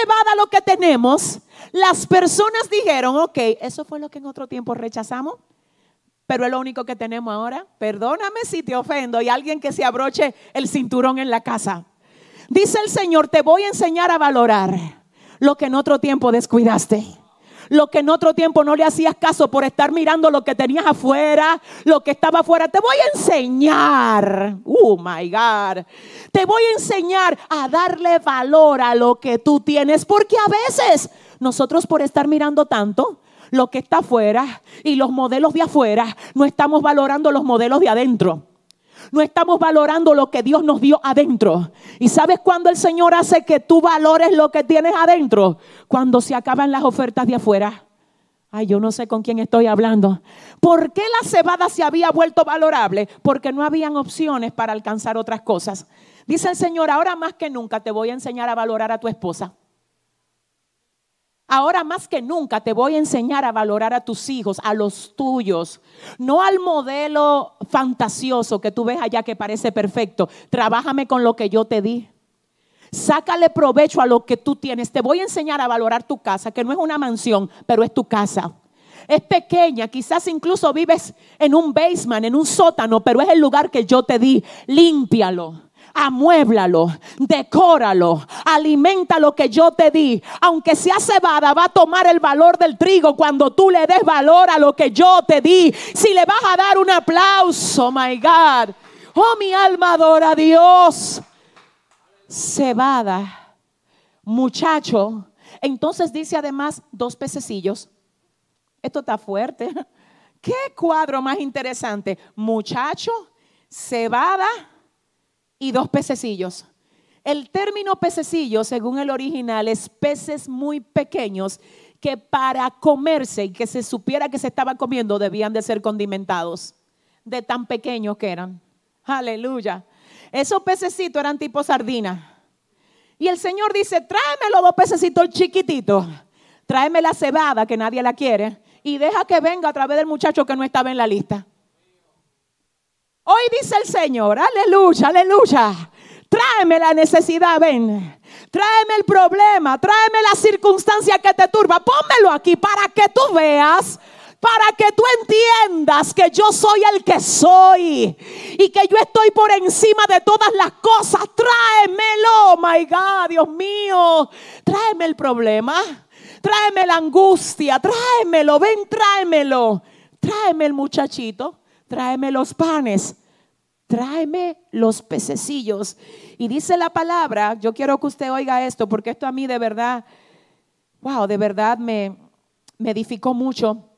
cebada lo que tenemos, las personas dijeron, ok, eso fue lo que en otro tiempo rechazamos, pero es lo único que tenemos ahora. Perdóname si te ofendo y alguien que se abroche el cinturón en la casa. Dice el Señor, te voy a enseñar a valorar lo que en otro tiempo descuidaste lo que en otro tiempo no le hacías caso por estar mirando lo que tenías afuera, lo que estaba afuera. Te voy a enseñar, oh my God, te voy a enseñar a darle valor a lo que tú tienes, porque a veces nosotros por estar mirando tanto, lo que está afuera y los modelos de afuera, no estamos valorando los modelos de adentro. No estamos valorando lo que Dios nos dio adentro. ¿Y sabes cuándo el Señor hace que tú valores lo que tienes adentro? Cuando se acaban las ofertas de afuera. Ay, yo no sé con quién estoy hablando. ¿Por qué la cebada se había vuelto valorable? Porque no habían opciones para alcanzar otras cosas. Dice el Señor, ahora más que nunca te voy a enseñar a valorar a tu esposa. Ahora más que nunca te voy a enseñar a valorar a tus hijos, a los tuyos, no al modelo fantasioso que tú ves allá que parece perfecto. Trabájame con lo que yo te di. Sácale provecho a lo que tú tienes. Te voy a enseñar a valorar tu casa, que no es una mansión, pero es tu casa. Es pequeña, quizás incluso vives en un basement, en un sótano, pero es el lugar que yo te di. Límpialo amuéblalo, decóralo, alimenta lo que yo te di. Aunque sea cebada, va a tomar el valor del trigo cuando tú le des valor a lo que yo te di. Si le vas a dar un aplauso, my God. Oh, mi alma adora a Dios. Cebada, muchacho. Entonces dice además dos pececillos. Esto está fuerte. ¿Qué cuadro más interesante? Muchacho, cebada y dos pececillos. El término pececillo, según el original, es peces muy pequeños que para comerse y que se supiera que se estaban comiendo debían de ser condimentados. de tan pequeños que eran. Aleluya. Esos pececitos eran tipo sardina. Y el Señor dice, tráeme los dos pececitos chiquititos. Tráeme la cebada que nadie la quiere. Y deja que venga a través del muchacho que no estaba en la lista. Hoy dice el Señor, aleluya, aleluya. Tráeme la necesidad, ven. Tráeme el problema, tráeme la circunstancia que te turba. Pónmelo aquí para que tú veas para que tú entiendas que yo soy el que soy y que yo estoy por encima de todas las cosas. Tráemelo, my God, Dios mío. Tráeme el problema, tráeme la angustia, tráemelo, ven, tráemelo. Tráeme el muchachito, tráeme los panes, tráeme los pececillos. Y dice la palabra, yo quiero que usted oiga esto, porque esto a mí de verdad, wow, de verdad me, me edificó mucho.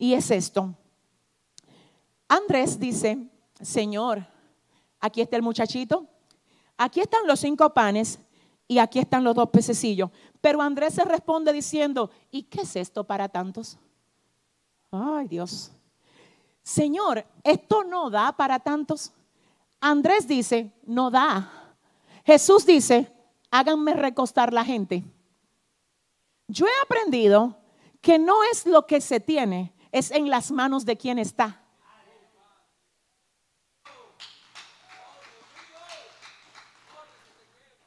Y es esto. Andrés dice, Señor, aquí está el muchachito, aquí están los cinco panes y aquí están los dos pececillos. Pero Andrés se responde diciendo, ¿y qué es esto para tantos? Ay Dios. Señor, esto no da para tantos. Andrés dice, no da. Jesús dice, háganme recostar la gente. Yo he aprendido que no es lo que se tiene, es en las manos de quien está.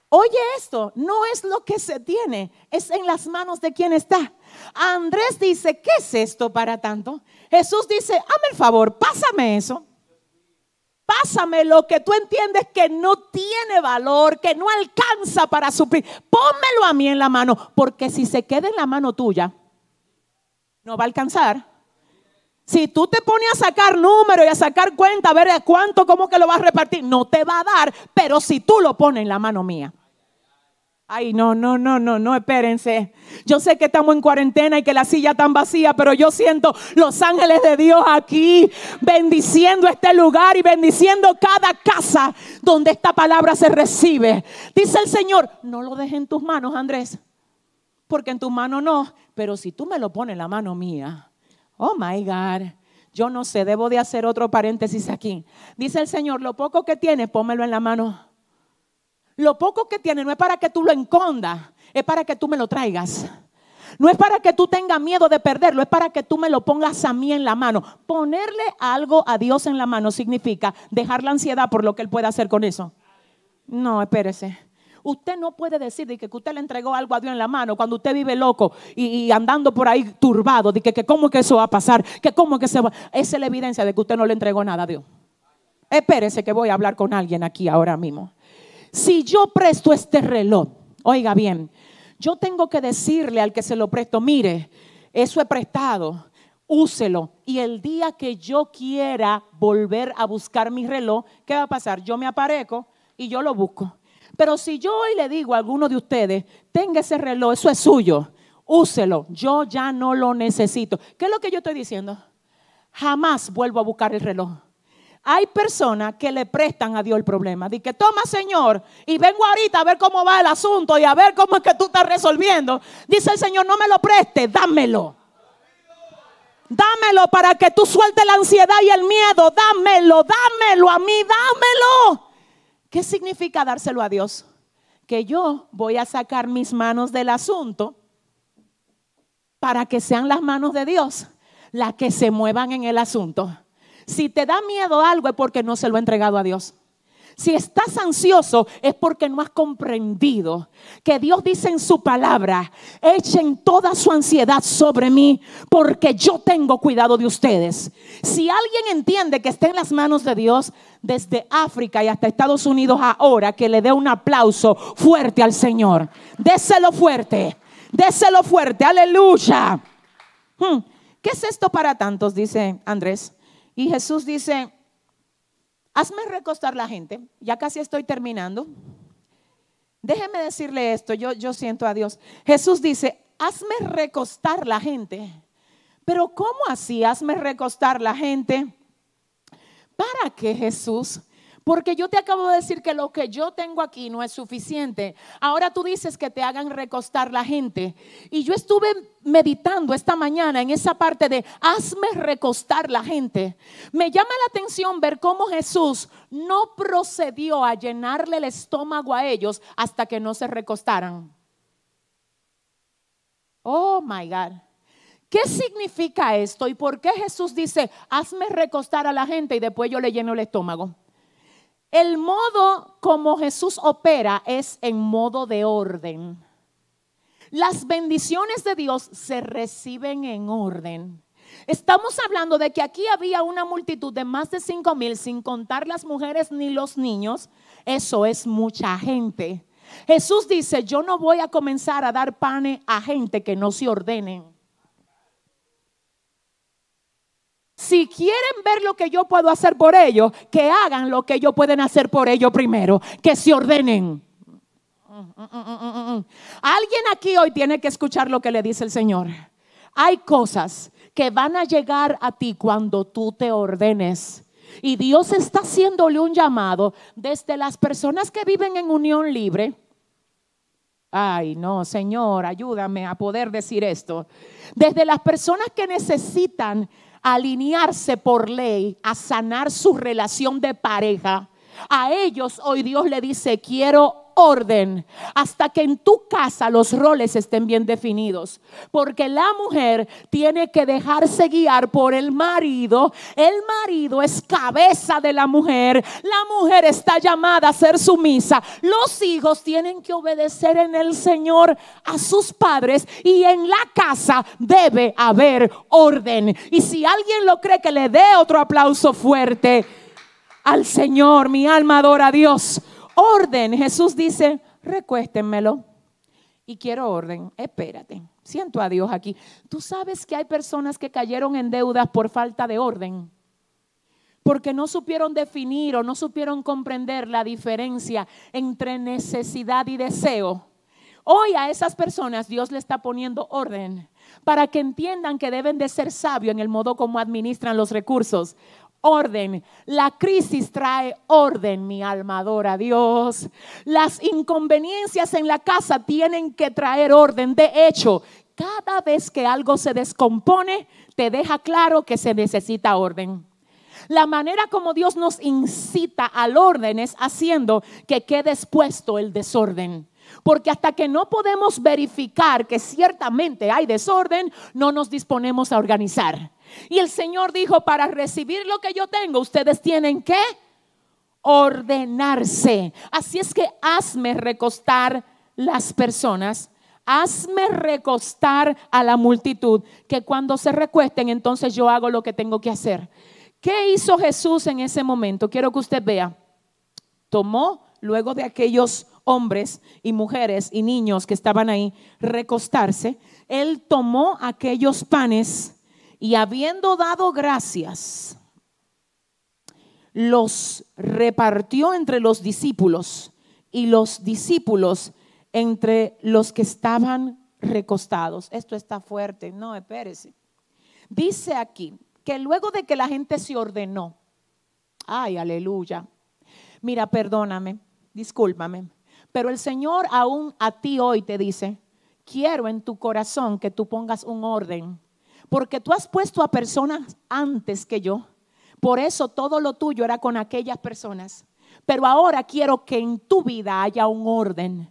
Oye esto, no es lo que se tiene, es en las manos de quien está. Andrés dice, ¿qué es esto para tanto? Jesús dice, hazme el favor, pásame eso. Pásame lo que tú entiendes que no tiene valor, que no alcanza para suplir. Pónmelo a mí en la mano, porque si se queda en la mano tuya, no va a alcanzar. Si tú te pones a sacar números y a sacar cuenta, a ver cuánto, cómo que lo vas a repartir, no te va a dar, pero si tú lo pones en la mano mía. Ay, no, no, no, no, no, espérense. Yo sé que estamos en cuarentena y que la silla está vacía, pero yo siento los ángeles de Dios aquí bendiciendo este lugar y bendiciendo cada casa donde esta palabra se recibe. Dice el Señor, no lo dejes en tus manos, Andrés, porque en tus manos no, pero si tú me lo pones en la mano mía, Oh my God. Yo no sé, debo de hacer otro paréntesis aquí. Dice el Señor, lo poco que tiene, pómelo en la mano. Lo poco que tiene no es para que tú lo encondas, es para que tú me lo traigas. No es para que tú tengas miedo de perderlo, es para que tú me lo pongas a mí en la mano. Ponerle algo a Dios en la mano significa dejar la ansiedad por lo que Él puede hacer con eso. No, espérese. Usted no puede decir de que usted le entregó algo a Dios en la mano cuando usted vive loco y, andando por ahí turbado, de que, que cómo que eso va a pasar, que cómo que se va. Esa es la evidencia de que usted no le entregó nada a Dios. Espérese que voy a hablar con alguien aquí ahora mismo. Si yo presto este reloj, oiga bien, yo tengo que decirle al que se lo presto, mire, eso he prestado, úselo. Y el día que yo quiera volver a buscar mi reloj, ¿qué va a pasar? Yo me aparezco y yo lo busco. Pero si yo hoy le digo a alguno de ustedes, tenga ese reloj, eso es suyo, úselo, yo ya no lo necesito. ¿Qué es lo que yo estoy diciendo? Jamás vuelvo a buscar el reloj. Hay personas que le prestan a Dios el problema. Dice toma, Señor, y vengo ahorita a ver cómo va el asunto y a ver cómo es que tú estás resolviendo. Dice el Señor, no me lo preste, dámelo. Dámelo para que tú sueltes la ansiedad y el miedo. Dámelo, dámelo a mí, dámelo. ¿Qué significa dárselo a Dios? Que yo voy a sacar mis manos del asunto para que sean las manos de Dios las que se muevan en el asunto. Si te da miedo algo es porque no se lo ha entregado a Dios. Si estás ansioso es porque no has comprendido que Dios dice en su palabra, echen toda su ansiedad sobre mí porque yo tengo cuidado de ustedes. Si alguien entiende que está en las manos de Dios, desde África y hasta Estados Unidos ahora, que le dé un aplauso fuerte al Señor. Déselo fuerte, déselo fuerte, aleluya. Hmm, ¿Qué es esto para tantos? Dice Andrés. Y Jesús dice, Hazme recostar la gente. Ya casi estoy terminando. Déjeme decirle esto, yo, yo siento a Dios. Jesús dice, hazme recostar la gente. Pero ¿cómo así hazme recostar la gente? ¿Para qué Jesús? Porque yo te acabo de decir que lo que yo tengo aquí no es suficiente. Ahora tú dices que te hagan recostar la gente. Y yo estuve meditando esta mañana en esa parte de hazme recostar la gente. Me llama la atención ver cómo Jesús no procedió a llenarle el estómago a ellos hasta que no se recostaran. Oh my God. ¿Qué significa esto y por qué Jesús dice, hazme recostar a la gente y después yo le lleno el estómago? El modo como Jesús opera es en modo de orden. Las bendiciones de Dios se reciben en orden. Estamos hablando de que aquí había una multitud de más de cinco mil, sin contar las mujeres ni los niños. Eso es mucha gente. Jesús dice, yo no voy a comenzar a dar pane a gente que no se ordenen. Si quieren ver lo que yo puedo hacer por ellos, que hagan lo que ellos pueden hacer por ellos primero, que se ordenen. Alguien aquí hoy tiene que escuchar lo que le dice el Señor. Hay cosas que van a llegar a ti cuando tú te ordenes. Y Dios está haciéndole un llamado desde las personas que viven en unión libre. Ay, no, Señor, ayúdame a poder decir esto. Desde las personas que necesitan alinearse por ley a sanar su relación de pareja, a ellos hoy Dios le dice, quiero orden hasta que en tu casa los roles estén bien definidos. Porque la mujer tiene que dejarse guiar por el marido. El marido es cabeza de la mujer. La mujer está llamada a ser sumisa. Los hijos tienen que obedecer en el Señor a sus padres y en la casa debe haber orden. Y si alguien lo cree que le dé otro aplauso fuerte al Señor, mi alma adora a Dios orden. Jesús dice, recuéstenmelo. Y quiero orden. Espérate, siento a Dios aquí. Tú sabes que hay personas que cayeron en deudas por falta de orden. Porque no supieron definir o no supieron comprender la diferencia entre necesidad y deseo. Hoy a esas personas Dios le está poniendo orden para que entiendan que deben de ser sabios en el modo como administran los recursos orden. La crisis trae orden, mi alma adora a Dios. Las inconveniencias en la casa tienen que traer orden. De hecho, cada vez que algo se descompone, te deja claro que se necesita orden. La manera como Dios nos incita al orden es haciendo que quede expuesto el desorden. Porque hasta que no podemos verificar que ciertamente hay desorden, no nos disponemos a organizar. Y el Señor dijo, para recibir lo que yo tengo, ustedes tienen que ordenarse. Así es que hazme recostar las personas. Hazme recostar a la multitud, que cuando se recuesten, entonces yo hago lo que tengo que hacer. ¿Qué hizo Jesús en ese momento? Quiero que usted vea. Tomó luego de aquellos hombres y mujeres y niños que estaban ahí recostarse, él tomó aquellos panes y habiendo dado gracias, los repartió entre los discípulos y los discípulos entre los que estaban recostados. Esto está fuerte, no, espérese. Dice aquí que luego de que la gente se ordenó, ay, aleluya, mira, perdóname, discúlpame, pero el Señor aún a ti hoy te dice, quiero en tu corazón que tú pongas un orden porque tú has puesto a personas antes que yo. Por eso todo lo tuyo era con aquellas personas. Pero ahora quiero que en tu vida haya un orden.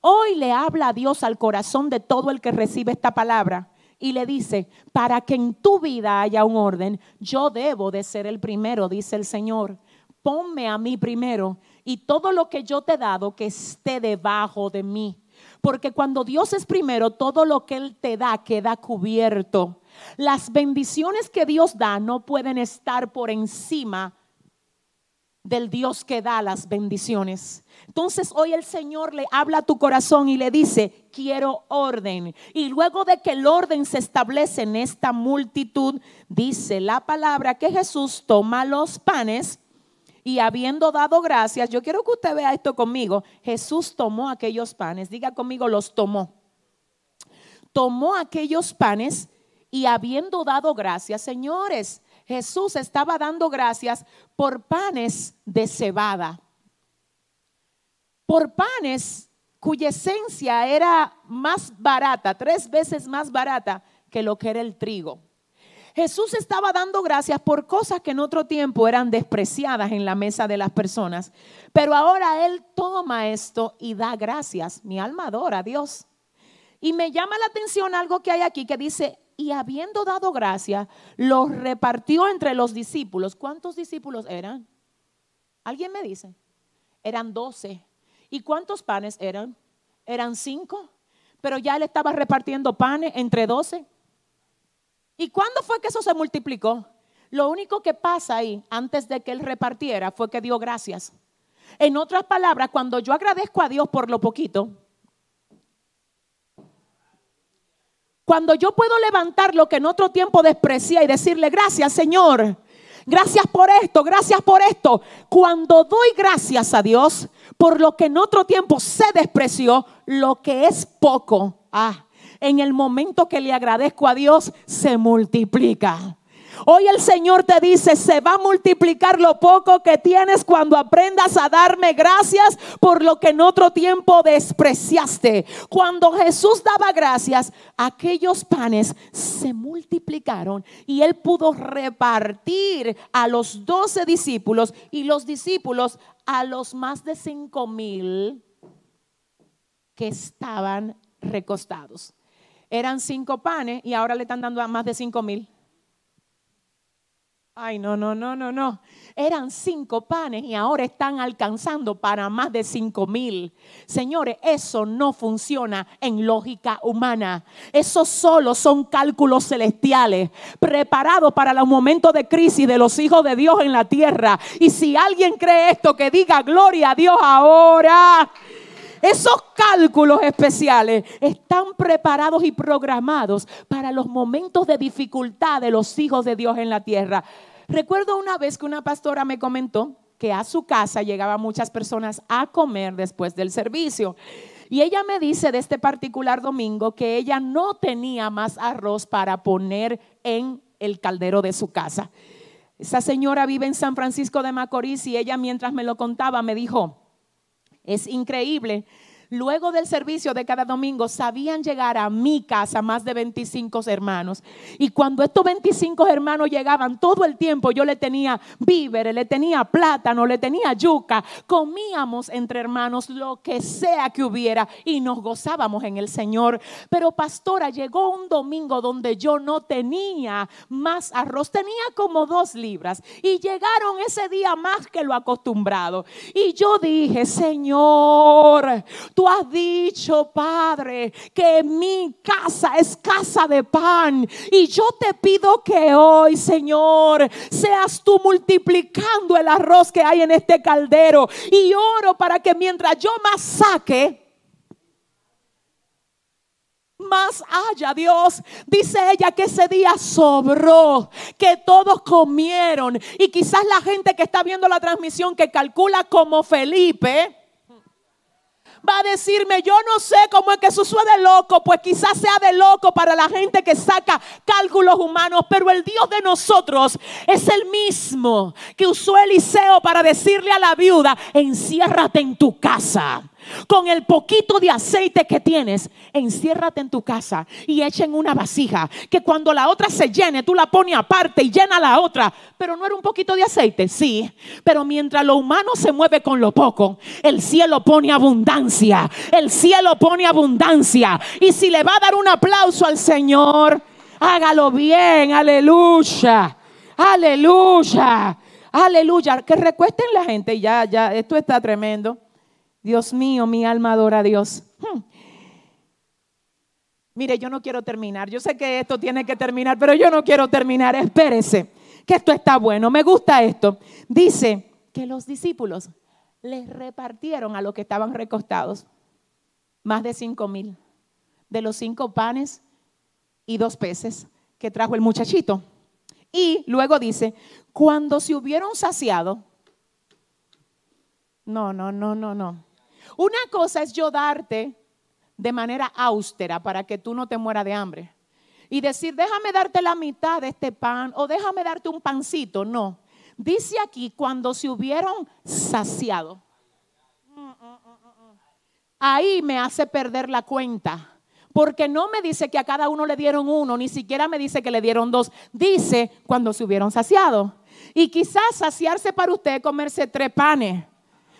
Hoy le habla a Dios al corazón de todo el que recibe esta palabra y le dice, para que en tu vida haya un orden, yo debo de ser el primero, dice el Señor. Ponme a mí primero y todo lo que yo te he dado que esté debajo de mí. Porque cuando Dios es primero, todo lo que Él te da queda cubierto. Las bendiciones que Dios da no pueden estar por encima del Dios que da las bendiciones. Entonces hoy el Señor le habla a tu corazón y le dice, quiero orden. Y luego de que el orden se establece en esta multitud, dice la palabra que Jesús toma los panes y habiendo dado gracias, yo quiero que usted vea esto conmigo, Jesús tomó aquellos panes, diga conmigo, los tomó. Tomó aquellos panes y habiendo dado gracias, señores, Jesús estaba dando gracias por panes de cebada, por panes cuya esencia era más barata, tres veces más barata que lo que era el trigo. Jesús estaba dando gracias por cosas que en otro tiempo eran despreciadas en la mesa de las personas. Pero ahora Él toma esto y da gracias. Mi alma adora a Dios. Y me llama la atención algo que hay aquí que dice, y habiendo dado gracias, los repartió entre los discípulos. ¿Cuántos discípulos eran? ¿Alguien me dice? Eran doce. ¿Y cuántos panes eran? Eran cinco. Pero ya él estaba repartiendo panes entre doce. ¿Y cuándo fue que eso se multiplicó? Lo único que pasa ahí, antes de que él repartiera, fue que dio gracias. En otras palabras, cuando yo agradezco a Dios por lo poquito, cuando yo puedo levantar lo que en otro tiempo desprecié y decirle gracias Señor, gracias por esto, gracias por esto, cuando doy gracias a Dios por lo que en otro tiempo se despreció, lo que es poco, ah, en el momento que le agradezco a Dios, se multiplica. Hoy el Señor te dice, se va a multiplicar lo poco que tienes cuando aprendas a darme gracias por lo que en otro tiempo despreciaste. Cuando Jesús daba gracias, aquellos panes se multiplicaron y él pudo repartir a los doce discípulos y los discípulos a los más de cinco mil que estaban recostados. Eran cinco panes y ahora le están dando a más de cinco mil. Ay, no, no, no, no, no. Eran cinco panes y ahora están alcanzando para más de cinco mil. Señores, eso no funciona en lógica humana. Eso solo son cálculos celestiales preparados para los momentos de crisis de los hijos de Dios en la tierra. Y si alguien cree esto, que diga gloria a Dios ahora. Esos cálculos especiales están preparados y programados para los momentos de dificultad de los hijos de Dios en la tierra. Recuerdo una vez que una pastora me comentó que a su casa llegaban muchas personas a comer después del servicio. Y ella me dice de este particular domingo que ella no tenía más arroz para poner en el caldero de su casa. Esa señora vive en San Francisco de Macorís y ella mientras me lo contaba me dijo, es increíble. Luego del servicio de cada domingo sabían llegar a mi casa más de 25 hermanos. Y cuando estos 25 hermanos llegaban todo el tiempo, yo le tenía víveres, le tenía plátano, le tenía yuca. Comíamos entre hermanos lo que sea que hubiera y nos gozábamos en el Señor. Pero pastora, llegó un domingo donde yo no tenía más arroz, tenía como dos libras. Y llegaron ese día más que lo acostumbrado. Y yo dije, Señor, tú has dicho, Padre, que mi casa es casa de pan. Y yo te pido que hoy, Señor, seas tú multiplicando el arroz que hay en este caldero. Y oro para que mientras yo más saque, más haya Dios. Dice ella que ese día sobró, que todos comieron. Y quizás la gente que está viendo la transmisión que calcula como Felipe va a decirme, yo no sé cómo es que eso suena de loco, pues quizás sea de loco para la gente que saca cálculos humanos, pero el Dios de nosotros es el mismo que usó Eliseo para decirle a la viuda, enciérrate en tu casa con el poquito de aceite que tienes, enciérrate en tu casa y echa en una vasija. Que cuando la otra se llene, tú la pones aparte y llena la otra. Pero no era un poquito de aceite, sí. Pero mientras lo humano se mueve con lo poco, el cielo pone abundancia. El cielo pone abundancia. Y si le va a dar un aplauso al Señor, hágalo bien. Aleluya. Aleluya. Aleluya. Que recuesten la gente. Ya, ya, esto está tremendo. Dios mío, mi alma adora a Dios. Hmm. Mire, yo no quiero terminar. Yo sé que esto tiene que terminar, pero yo no quiero terminar. Espérese, que esto está bueno. Me gusta esto. Dice que los discípulos les repartieron a los que estaban recostados más de cinco mil de los cinco panes y dos peces que trajo el muchachito. Y luego dice, cuando se hubieron saciado, no, no, no, no, no. Una cosa es yo darte de manera austera para que tú no te mueras de hambre. y decir, déjame darte la mitad de este pan o déjame darte un pancito. No. Dice aquí, cuando se hubieron saciado. Ahí me hace perder la cuenta. Porque no me dice que a cada uno le dieron uno, ni siquiera me dice que le dieron dos. Dice cuando se hubieron saciado. Y quizás saciarse para usted comerse tres panes.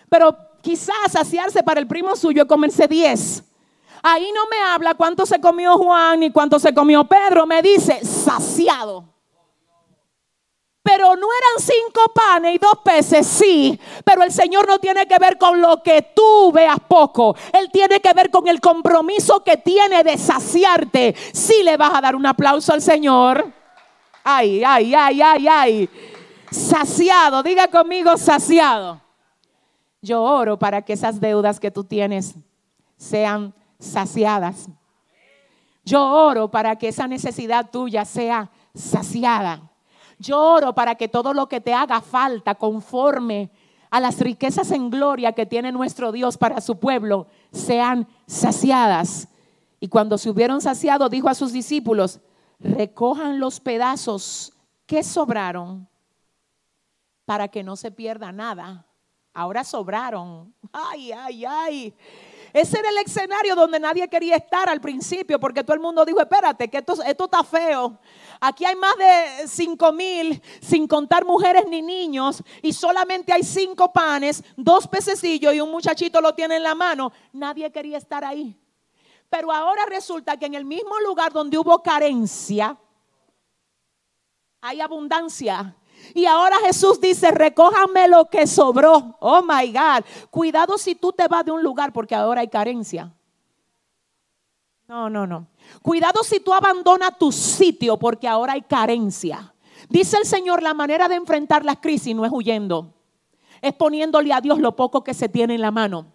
Pero quizás saciarse para el primo suyo es comerse diez. Ahí no me habla cuánto se comió Juan ni cuánto se comió Pedro. Me dice saciado. Pero no eran cinco panes y dos peces, sí. Pero el Señor no tiene que ver con lo que tú veas poco. Él tiene que ver con el compromiso que tiene de saciarte. Si le vas a dar un aplauso al Señor. Ay, ay, ay, ay, ay. Saciado, diga conmigo saciado. Yo oro para que esas deudas que tú tienes sean saciadas. Yo oro para que esa necesidad tuya sea saciada. Yo oro para que todo lo que te haga falta conforme a las riquezas en gloria que tiene nuestro Dios para su pueblo sean saciadas. Y cuando se hubieron saciado, dijo a sus discípulos, recojan los pedazos que sobraron para que no se pierda nada. Ahora sobraron. Ay, ay, ay. Ese era el escenario donde nadie quería estar al principio, porque todo el mundo dijo, espérate, que esto, está feo. Aquí hay más de cinco mil, sin contar mujeres ni niños, y solamente hay cinco panes, dos pececillos y un muchachito lo tiene en la mano. Nadie quería estar ahí. Pero ahora resulta que en el mismo lugar donde hubo carencia, hay abundancia. Y ahora Jesús dice, recójame lo que sobró. Oh my God. Cuidado si tú te vas de un lugar porque ahora hay carencia. No, no, no. Cuidado si tú abandonas tu sitio porque ahora hay carencia. Dice el Señor, la manera de enfrentar las crisis no es huyendo, es poniéndole a Dios lo poco que se tiene en la mano.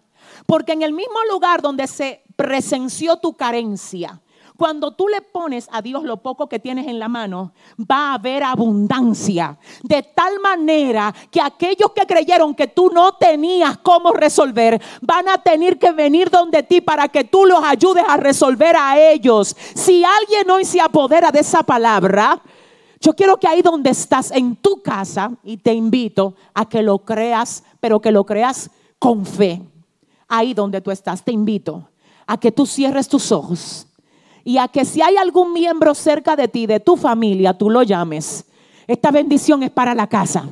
Porque en el mismo lugar donde se presenció tu carencia, cuando tú le pones a Dios lo poco que tienes en la mano, va a haber abundancia. De tal manera que aquellos que creyeron que tú no tenías cómo resolver, van a tener que venir donde ti para que tú los ayudes a resolver a ellos. Si alguien hoy se apodera de esa palabra, yo quiero que ahí donde estás, en tu casa, y te invito a que lo creas, pero que lo creas con fe. Ahí donde tú estás, te invito a que tú cierres tus ojos y a que si hay algún miembro cerca de ti, de tu familia, tú lo llames. Esta bendición es para la casa.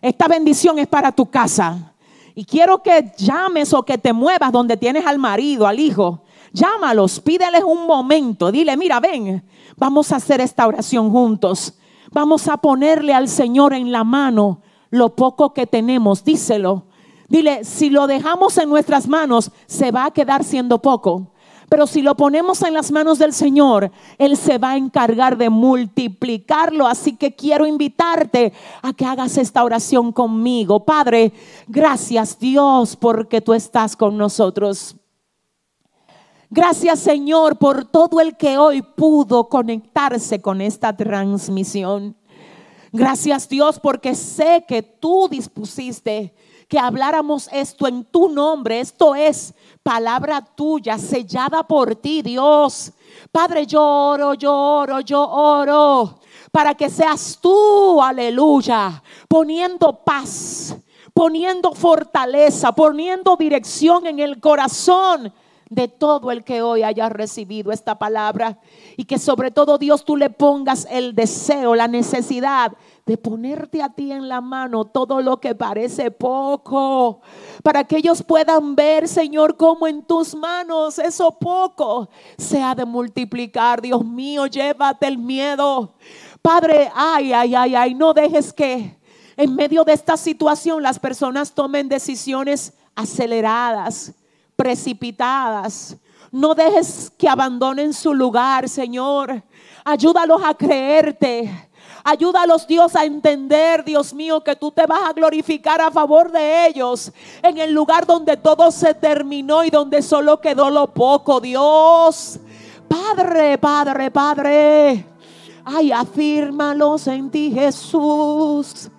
Esta bendición es para tu casa. Y quiero que llames o que te muevas donde tienes al marido, al hijo. Llámalos, pídeles un momento. Dile, mira, ven, vamos a hacer esta oración juntos. Vamos a ponerle al Señor en la mano lo poco que tenemos. Díselo. Dile, si lo dejamos en nuestras manos, se va a quedar siendo poco. Pero si lo ponemos en las manos del Señor, Él se va a encargar de multiplicarlo. Así que quiero invitarte a que hagas esta oración conmigo. Padre, gracias Dios porque tú estás con nosotros. Gracias Señor por todo el que hoy pudo conectarse con esta transmisión. Gracias Dios porque sé que tú dispusiste que habláramos esto en tu nombre. Esto es palabra tuya, sellada por ti, Dios. Padre, yo oro, yo oro, yo oro, para que seas tú, aleluya, poniendo paz, poniendo fortaleza, poniendo dirección en el corazón de todo el que hoy haya recibido esta palabra. Y que sobre todo Dios tú le pongas el deseo, la necesidad de ponerte a ti en la mano todo lo que parece poco, para que ellos puedan ver, Señor, cómo en tus manos eso poco se ha de multiplicar. Dios mío, llévate el miedo. Padre, ay, ay, ay, ay, no dejes que en medio de esta situación las personas tomen decisiones aceleradas, precipitadas. No dejes que abandonen su lugar, Señor. Ayúdalos a creerte. Ayúdalos, Dios, a entender, Dios mío, que tú te vas a glorificar a favor de ellos en el lugar donde todo se terminó y donde solo quedó lo poco, Dios. Padre, Padre, Padre. Ay, afírmalos en ti, Jesús.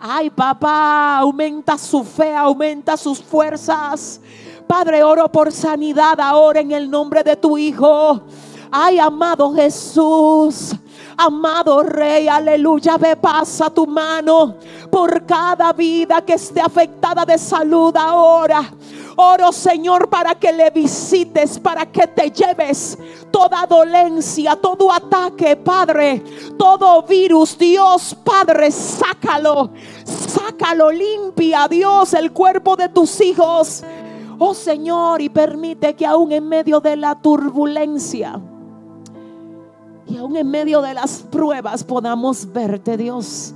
Ay, papá, aumenta su fe, aumenta sus fuerzas. Padre, oro por sanidad ahora en el nombre de tu Hijo. Ay, amado Jesús. Amado Rey, aleluya, ve, pasa tu mano por cada vida que esté afectada de salud ahora. Oro, Señor, para que le visites, para que te lleves toda dolencia, todo ataque, Padre, todo virus, Dios, Padre, sácalo, sácalo, limpia, Dios, el cuerpo de tus hijos. Oh Señor, y permite que aún en medio de la turbulencia y aún en medio de las pruebas podamos verte, Dios.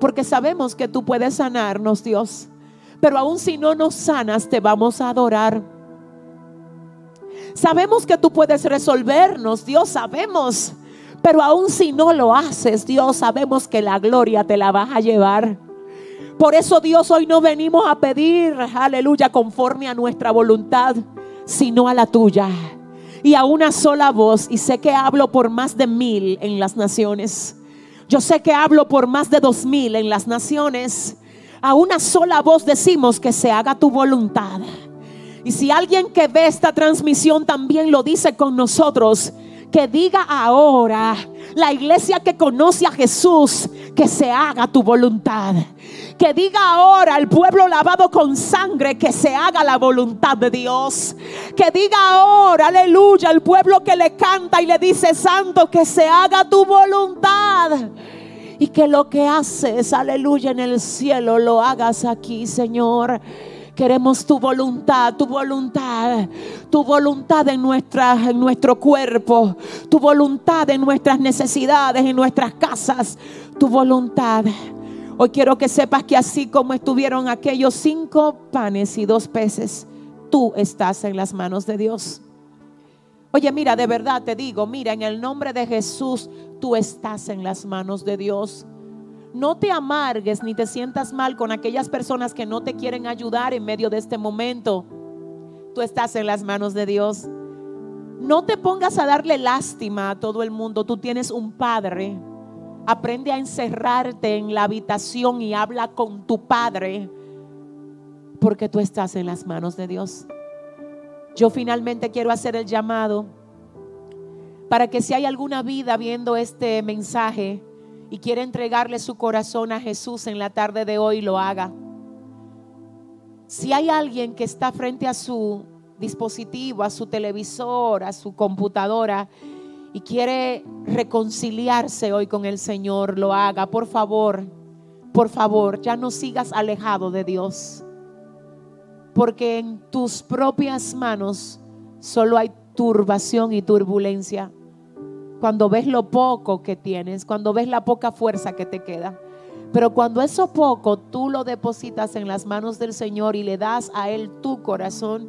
Porque sabemos que tú puedes sanarnos, Dios. Pero aún si no nos sanas, te vamos a adorar. Sabemos que tú puedes resolvernos, Dios, sabemos. Pero aún si no lo haces, Dios, sabemos que la gloria te la vas a llevar. Por eso, Dios, hoy no venimos a pedir, aleluya, conforme a nuestra voluntad, sino a la tuya. Y a una sola voz, y sé que hablo por más de mil en las naciones. Yo sé que hablo por más de dos mil en las naciones a una sola voz decimos que se haga tu voluntad. Y si alguien que ve esta transmisión también lo dice con nosotros, que diga ahora, la iglesia que conoce a Jesús, que se haga tu voluntad. Que diga ahora al pueblo lavado con sangre que se haga la voluntad de Dios. Que diga ahora, aleluya, al pueblo que le canta y le dice, Santo, que se haga tu voluntad y que lo que haces, aleluya, en el cielo lo hagas aquí, Señor. Queremos tu voluntad, tu voluntad, tu voluntad en, nuestra, en nuestro cuerpo, tu voluntad en nuestras necesidades, en nuestras casas, tu voluntad. Hoy quiero que sepas que así como estuvieron aquellos cinco panes y dos peces, tú estás en las manos de Dios. Oye, mira, de verdad te digo, mira, en el nombre de Jesús, tú estás en las manos de Dios. No te amargues ni te sientas mal con aquellas personas que no te quieren ayudar en medio de este momento. Tú estás en las manos de Dios. No te pongas a darle lástima a todo el mundo. Tú tienes un padre. Aprende a encerrarte en la habitación y habla con tu padre porque tú estás en las manos de Dios. Yo finalmente quiero hacer el llamado para que si hay alguna vida viendo este mensaje y quiere entregarle su corazón a Jesús en la tarde de hoy, lo haga. Si hay alguien que está frente a su dispositivo, a su televisor, a su computadora y quiere reconciliarse hoy con el Señor, lo haga. Por favor, por favor, ya no sigas alejado de Dios porque en tus propias manos solo hay turbación y turbulencia. Cuando ves lo poco que tienes, cuando ves la poca fuerza que te queda. Pero cuando eso poco tú lo depositas en las manos del Señor y le das a Él tu corazón,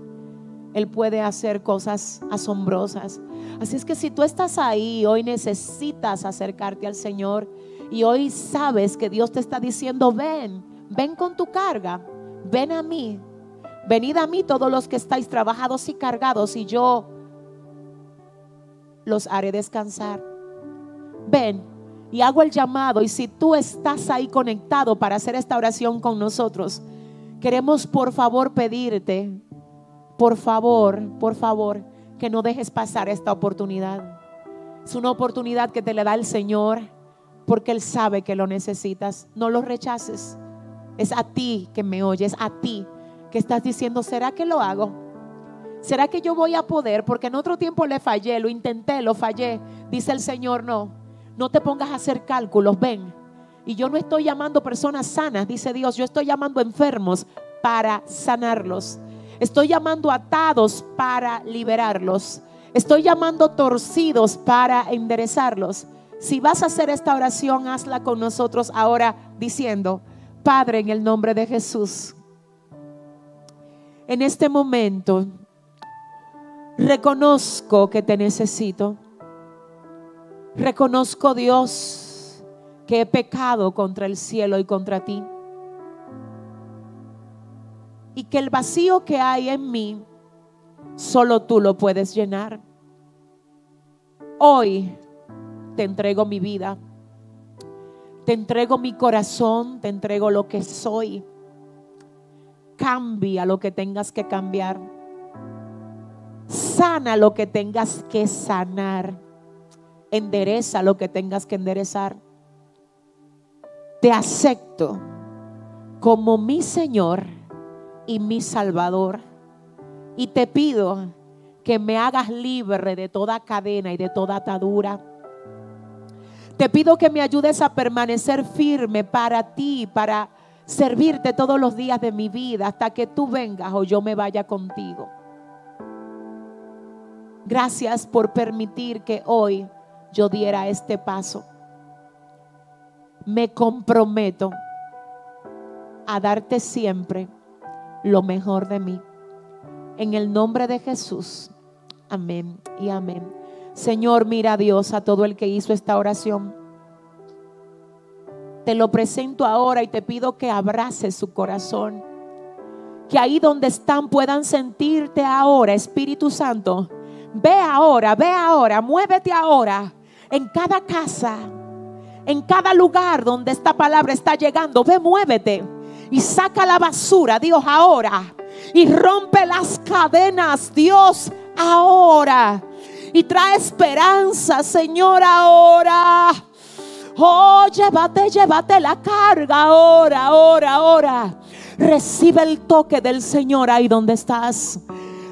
Él puede hacer cosas asombrosas. Así es que si tú estás ahí, hoy necesitas acercarte al Señor y hoy sabes que Dios te está diciendo, ven, ven con tu carga, ven a mí, Venid a mí todos los que estáis trabajados y cargados y yo los haré descansar. Ven y hago el llamado y si tú estás ahí conectado para hacer esta oración con nosotros, queremos por favor pedirte, por favor, por favor, que no dejes pasar esta oportunidad. Es una oportunidad que te le da el Señor porque Él sabe que lo necesitas. No lo rechaces. Es a ti que me oyes, a ti que estás diciendo, ¿será que lo hago? ¿Será que yo voy a poder? Porque en otro tiempo le fallé, lo intenté, lo fallé. Dice el Señor, no, no te pongas a hacer cálculos, ven. Y yo no estoy llamando personas sanas, dice Dios, yo estoy llamando enfermos para sanarlos. Estoy llamando atados para liberarlos. Estoy llamando torcidos para enderezarlos. Si vas a hacer esta oración, hazla con nosotros ahora diciendo, Padre, en el nombre de Jesús, en este momento reconozco que te necesito. Reconozco, Dios, que he pecado contra el cielo y contra ti. Y que el vacío que hay en mí, solo tú lo puedes llenar. Hoy te entrego mi vida. Te entrego mi corazón, te entrego lo que soy cambia lo que tengas que cambiar. Sana lo que tengas que sanar. endereza lo que tengas que enderezar. Te acepto como mi Señor y mi Salvador. Y te pido que me hagas libre de toda cadena y de toda atadura. Te pido que me ayudes a permanecer firme para ti, para servirte todos los días de mi vida hasta que tú vengas o yo me vaya contigo. Gracias por permitir que hoy yo diera este paso. Me comprometo a darte siempre lo mejor de mí. En el nombre de Jesús. Amén y amén. Señor, mira a Dios, a todo el que hizo esta oración. Te lo presento ahora y te pido que abraces su corazón. Que ahí donde están puedan sentirte ahora, Espíritu Santo. Ve ahora, ve ahora, muévete ahora en cada casa, en cada lugar donde esta palabra está llegando. Ve, muévete y saca la basura, Dios, ahora. Y rompe las cadenas, Dios, ahora. Y trae esperanza, Señor, ahora. Oh, llévate, llévate la carga ahora, ahora, ahora. Recibe el toque del Señor ahí donde estás.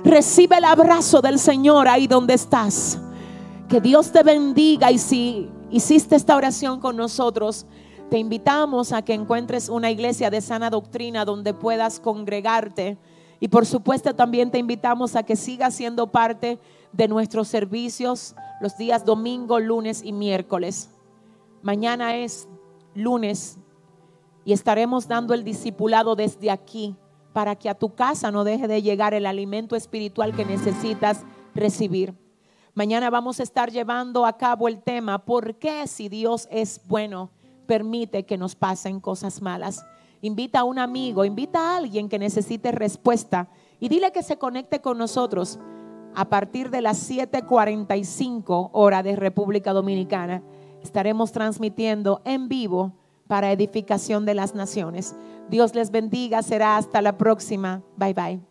Recibe el abrazo del Señor ahí donde estás. Que Dios te bendiga y si hiciste esta oración con nosotros, te invitamos a que encuentres una iglesia de sana doctrina donde puedas congregarte. Y por supuesto también te invitamos a que sigas siendo parte de nuestros servicios los días domingo, lunes y miércoles. Mañana es lunes y estaremos dando el discipulado desde aquí para que a tu casa no deje de llegar el alimento espiritual que necesitas recibir. Mañana vamos a estar llevando a cabo el tema, ¿por qué si Dios es bueno permite que nos pasen cosas malas? Invita a un amigo, invita a alguien que necesite respuesta y dile que se conecte con nosotros a partir de las 7:45 hora de República Dominicana estaremos transmitiendo en vivo para edificación de las naciones. Dios les bendiga, será hasta la próxima. Bye bye.